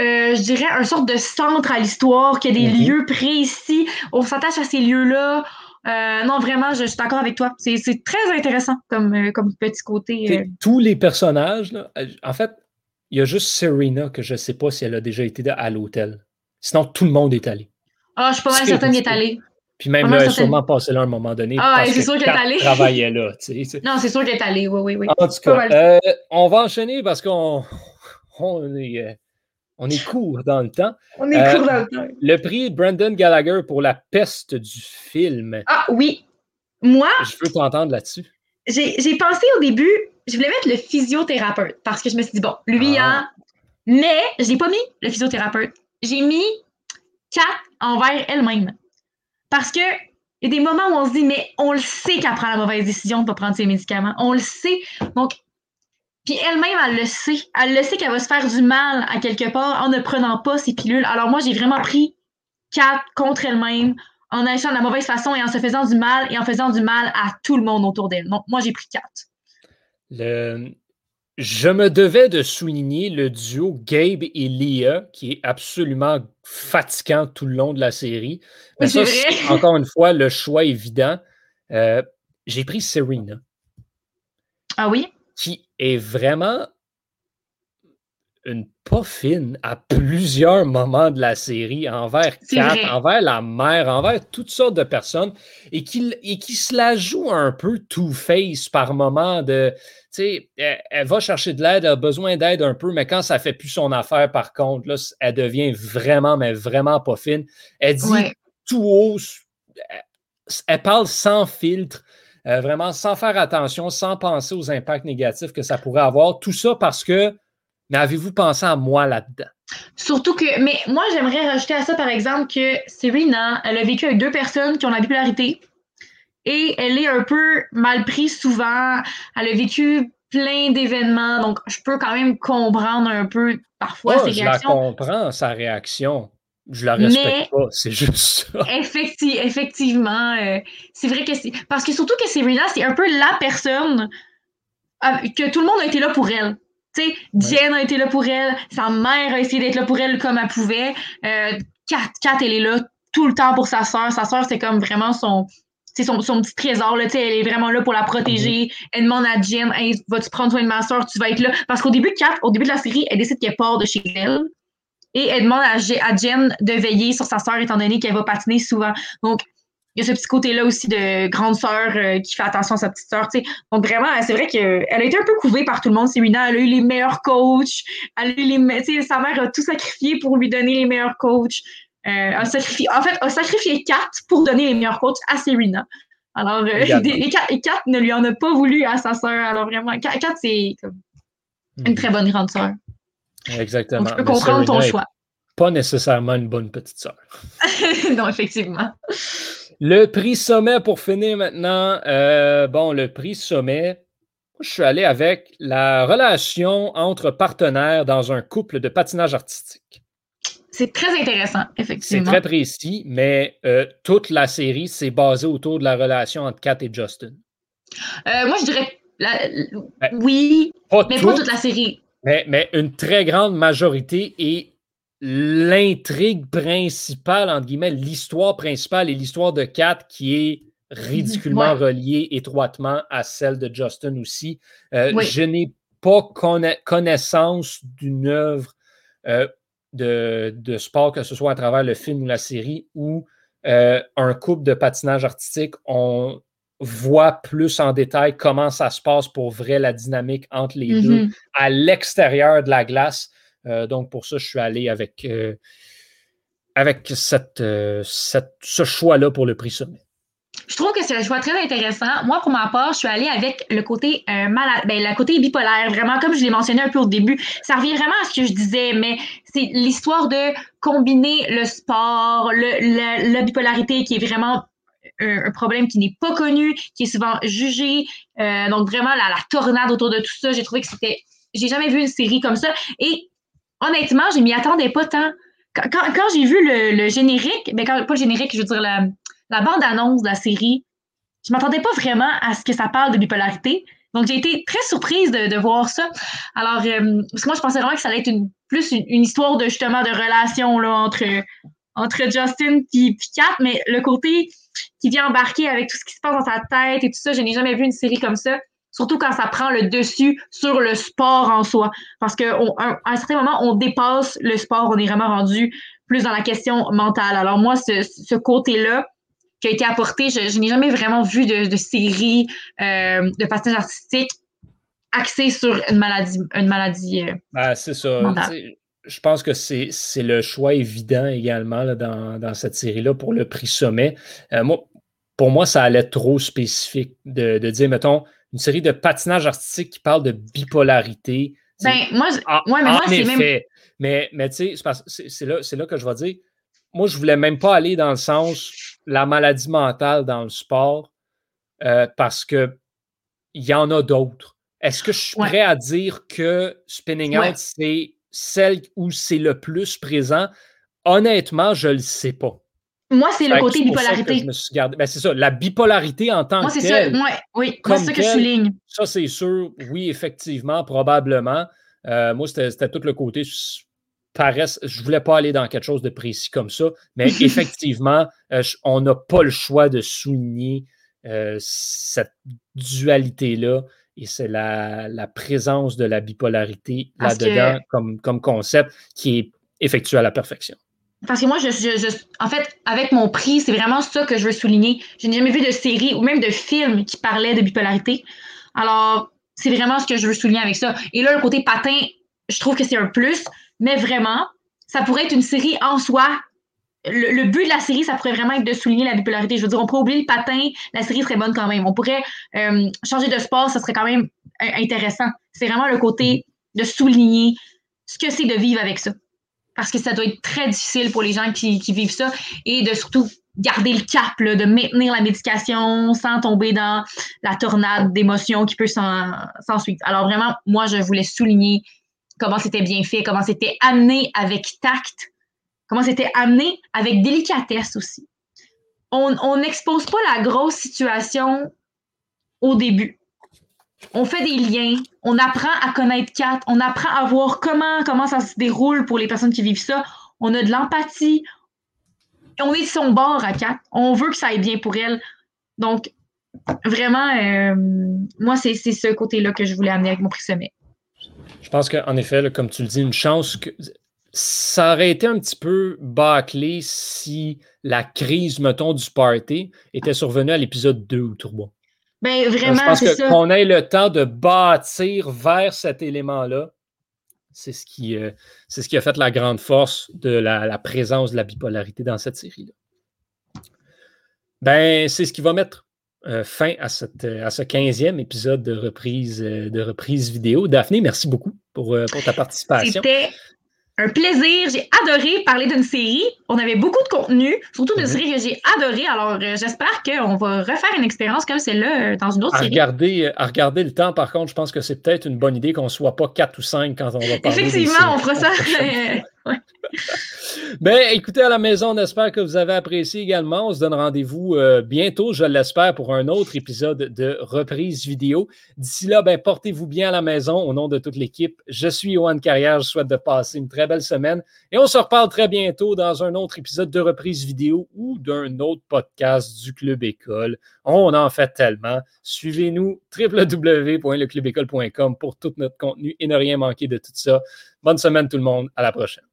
euh, je dirais, un sorte de centre à l'histoire, qu'il y a des Mhm. lieux précis. On s'attache à ces lieux-là. Euh, non, vraiment, je, je suis d'accord avec toi. C'est très intéressant comme, euh, comme petit côté. Euh. Tous les personnages, là, en fait, il y a juste Serena que je ne sais pas si elle a déjà été à l'hôtel. Sinon, tout le monde est allé. Ah, je suis pas mal certaine qu'elle est allée. Puis même là, elle certaine. sûrement passé là à un moment donné. Ah c'est sûr qu'elle est allée. travaillait là. tu sais. Non, c'est sûr qu'elle est allée. Oui, oui, oui. En tout cas, euh, on va enchaîner parce qu'on on est, on est court dans le temps. On est euh, court dans le temps. Le prix Brandon Gallagher pour la peste du film. Ah oui. Moi, Je veux t'entendre là-dessus. j'ai j'ai pensé au début, je voulais mettre le physiothérapeute parce que je me suis dit, bon, lui, Ah. hein. Mais je n'ai pas mis le physiothérapeute. J'ai mis Kat envers elle-même. Parce que il y a des moments où on se dit, mais on le sait qu'elle prend la mauvaise décision de ne pas prendre ses médicaments. On le sait. Donc, puis elle-même, elle le sait. Elle le sait qu'elle va se faire du mal à quelque part en ne prenant pas ses pilules. Alors moi, j'ai vraiment pris Kat contre elle-même en agissant de la mauvaise façon et en se faisant du mal et en faisant du mal à tout le monde autour d'elle. Donc, moi, j'ai pris Kat. Le- Je me devais de souligner le duo Gabe et Leah, qui est absolument fatigant tout le long de la série. Mais C'est ça, encore une fois le choix évident. Euh, J'ai pris Serena, Ah oui? Qui est vraiment une pas fine à plusieurs moments de la série envers Kat, envers la mère, envers toutes sortes de personnes et qui, et qui se la joue un peu two-face par moment de, tu sais, elle, elle va chercher de l'aide, elle a besoin d'aide un peu, mais quand ça fait plus son affaire, par contre, là, elle devient vraiment, mais vraiment pas fine. Elle dit Ouais. tout haut, elle, elle parle sans filtre, euh, vraiment sans faire attention, sans penser aux impacts négatifs que ça pourrait avoir. Tout ça parce que, mais avez-vous pensé à moi là-dedans? Surtout que, mais moi, j'aimerais rajouter à ça, par exemple, que Serena, elle a vécu avec deux personnes qui ont la bipolarité et elle est un peu mal prise souvent. Elle a vécu plein d'événements, donc je peux quand même comprendre un peu parfois Ah, ses je la réactions. comprends, sa réaction. Je la respecte Mais- pas, c'est juste ça. Effecti- effectivement, euh, c'est vrai que c'est. Parce que surtout que Serena, c'est un peu la personne euh, que tout le monde a été là pour elle. Tu sais, Jen a été là pour elle, sa mère a essayé d'être là pour elle comme elle pouvait. Euh, Kat, Kat, elle est là tout le temps pour sa sœur. Sa sœur, c'est comme vraiment son. C'est son, son petit trésor, là, tu sais, elle est vraiment là pour la protéger. Elle demande à Jen, hey, vas-tu prendre soin de ma sœur, tu vas être là. Parce qu'au début, Kat, au début de la série, elle décide qu'elle part de chez elle. Et elle demande à, Je- à Jen de veiller sur sa sœur, étant donné qu'elle va patiner souvent. Donc, il y a ce petit côté-là aussi de grande sœur euh, qui fait attention à sa petite sœur. Donc, vraiment, c'est vrai qu'elle a été un peu couvée par tout le monde, Serena. Elle a eu les meilleurs coachs. Elle a eu les sa mère a tout sacrifié pour lui donner les meilleurs coachs. Euh, a sacrifié, en fait, a sacrifié Kat pour donner les meilleurs coachs à Serena. Alors, euh, et, Kat, et Kat ne lui en a pas voulu à sa sœur. Alors, vraiment, Kat, Kat, c'est une très bonne grande sœur. Exactement. Donc, je peux Mais comprendre ton Serena choix. Pas nécessairement une bonne petite sœur. non, effectivement. Le prix sommet pour finir maintenant. euh, bon, le prix sommet, je suis allé avec la relation entre partenaires dans un couple de patinage artistique. C'est très intéressant, C'est effectivement. très précis, mais euh, toute la série s'est basée autour de la relation entre Kat et Justin. Euh, moi, je dirais la- Ben, oui, Pas mais pas toute la série. Mais, mais une très grande majorité et l'intrigue principale, entre guillemets, l'histoire principale et l'histoire de Kat qui est ridiculement Ouais. reliée étroitement à celle de Justin aussi. Euh, Oui. Je n'ai pas conna- connaissance d'une œuvre euh, de, de sport, que ce soit à travers le film ou la série, où euh, un couple de patinage artistique, on voit plus en détail comment ça se passe pour vrai, la dynamique entre les deux Mhm. à l'extérieur de la glace. Euh, donc, pour ça, je suis allé avec, euh, avec cette, euh, cette- ce choix-là pour le prix sommet. Je trouve que c'est un choix très intéressant. Moi, pour ma part, je suis allée avec le côté euh, malade, ben, le côté bipolaire. Vraiment, comme je l'ai mentionné un peu au début, ça revient vraiment à ce que je disais, mais c'est l'histoire de combiner le sport, le, la bipolarité qui est vraiment un, problème qui n'est pas connu, qui est souvent jugé. Euh, donc, vraiment, la, tornade autour de tout ça, j'ai trouvé que c'était. J'ai jamais vu une série comme ça. Et honnêtement, je m'y attendais pas tant. Quand, quand, j'ai vu le, générique, ben quand, pas le générique, je veux dire la, bande-annonce de la série, je m'attendais pas vraiment à ce que ça parle de bipolarité. Donc, j'ai été très surprise de, voir ça. Alors, euh, parce que moi, je pensais vraiment que ça allait être plus une, histoire de justement de relation entre, entre Justin et Kat, mais le côté qui vient embarquer avec tout ce qui se passe dans sa tête et tout ça, je n'ai jamais vu une série comme ça. Surtout quand ça prend le dessus sur le sport en soi. Parce qu'à un, certain moment, on dépasse le sport, on est vraiment rendu plus dans la question mentale. Alors moi, ce, ce côté-là, qui a été apporté. Je, n'ai jamais vraiment vu de, série euh, de patinage artistique axée sur une maladie. Une maladie euh, ben, c'est ça. Je pense que c'est le choix évident également dans, cette série-là pour le prix sommet. Euh, moi, pour moi, ça allait trop spécifique de, dire, mettons, une série de patinage artistique qui parle de bipolarité. Ben, moi, ouais, mais moi, même. Mais, mais tu sais, c'est là, là que je vais dire moi, je voulais même pas aller dans le sens la maladie mentale dans le sport euh, parce que il y en a d'autres. Est-ce que je suis prêt à dire que Spinning Out, c'est celle où c'est le plus présent? Honnêtement, je ne le sais pas. Moi, c'est le côté bipolarité. Ben, c'est ça, la bipolarité en tant que telle. Moi, c'est ça, oui, moi, c'est ça que je souligne. Ça, c'est sûr, oui, effectivement, probablement. Euh, moi, c'était tout le côté je ne voulais pas aller dans quelque chose de précis comme ça, mais effectivement, euh, on n'a pas le choix de souligner euh, cette dualité-là et c'est la, présence de la bipolarité là-dedans comme, comme concept qui est effectué à la perfection. Parce que moi, je, en fait, avec mon prix, c'est vraiment ça que je veux souligner. Je n'ai jamais vu de série ou même de film qui parlait de bipolarité. Alors, c'est vraiment ce que je veux souligner avec ça. Et là, le côté patin, je trouve que c'est un plus mais vraiment, ça pourrait être une série en soi. Le, but de la série, ça pourrait vraiment être de souligner la bipolarité. Je veux dire, on pourrait oublier le patin, la série serait bonne quand même. On pourrait euh, changer de sport, ça serait quand même euh, intéressant. C'est vraiment le côté de souligner ce que c'est de vivre avec ça. Parce que ça doit être très difficile pour les gens qui, vivent ça et de surtout garder le cap, de maintenir la médication sans tomber dans la tornade d'émotions qui peut s'en suivre. Alors vraiment, moi, je voulais souligner comment c'était bien fait, comment c'était amené avec tact, comment c'était amené avec délicatesse aussi. On n'expose pas la grosse situation au début. On fait des liens, on apprend à connaître Kat, on apprend à voir comment, ça se déroule pour les personnes qui vivent ça. On a de l'empathie. On est de son bord à Kat. On veut que ça aille bien pour elle. Donc, vraiment, euh, moi, c'est ce côté-là que je voulais amener avec mon prix sommet. Je pense qu'en effet, comme tu le dis, une chance que ça aurait été un petit peu bâclé si la crise, mettons, du party était survenue à l'épisode 2 ou 3. Ben, vraiment, c'est ça. Qu'on ait le temps de bâtir vers cet élément-là, c'est ce, qui, euh, ce qui a fait la grande force de la, présence de la bipolarité dans cette série-là. Ben, c'est ce qui va mettre euh, fin à, cette, à ce 15e épisode de reprise, euh, de reprise vidéo. Daphné, merci beaucoup pour, euh, pour ta participation. C'était un plaisir. J'ai adoré parler d'une série. On avait beaucoup de contenu, surtout d'une mhm. série que j'ai adorée. Alors, j'espère qu'on va refaire une expérience comme celle-là dans une autre série. Regarder, à regarder le temps, par contre, je pense que c'est peut-être une bonne idée qu'on ne soit pas 4 ou 5 quand on va parler. Effectivement, on fera ça. Ben, écoutez à la maison, on espère que vous avez apprécié également. On se donne rendez-vous euh, bientôt, je l'espère, pour un autre épisode de reprise vidéo. D'ici là, ben, portez-vous bien à la maison au nom de toute l'équipe. Je suis Johan Carrière, je souhaite de passer une très belle semaine et on se reparle très bientôt dans un autre épisode de reprise vidéo ou d'un autre podcast du Club École. On en fait tellement. Suivez-nous www.leclubécole.com pour tout notre contenu et ne rien manquer de tout ça. Bonne semaine tout le monde. À la prochaine.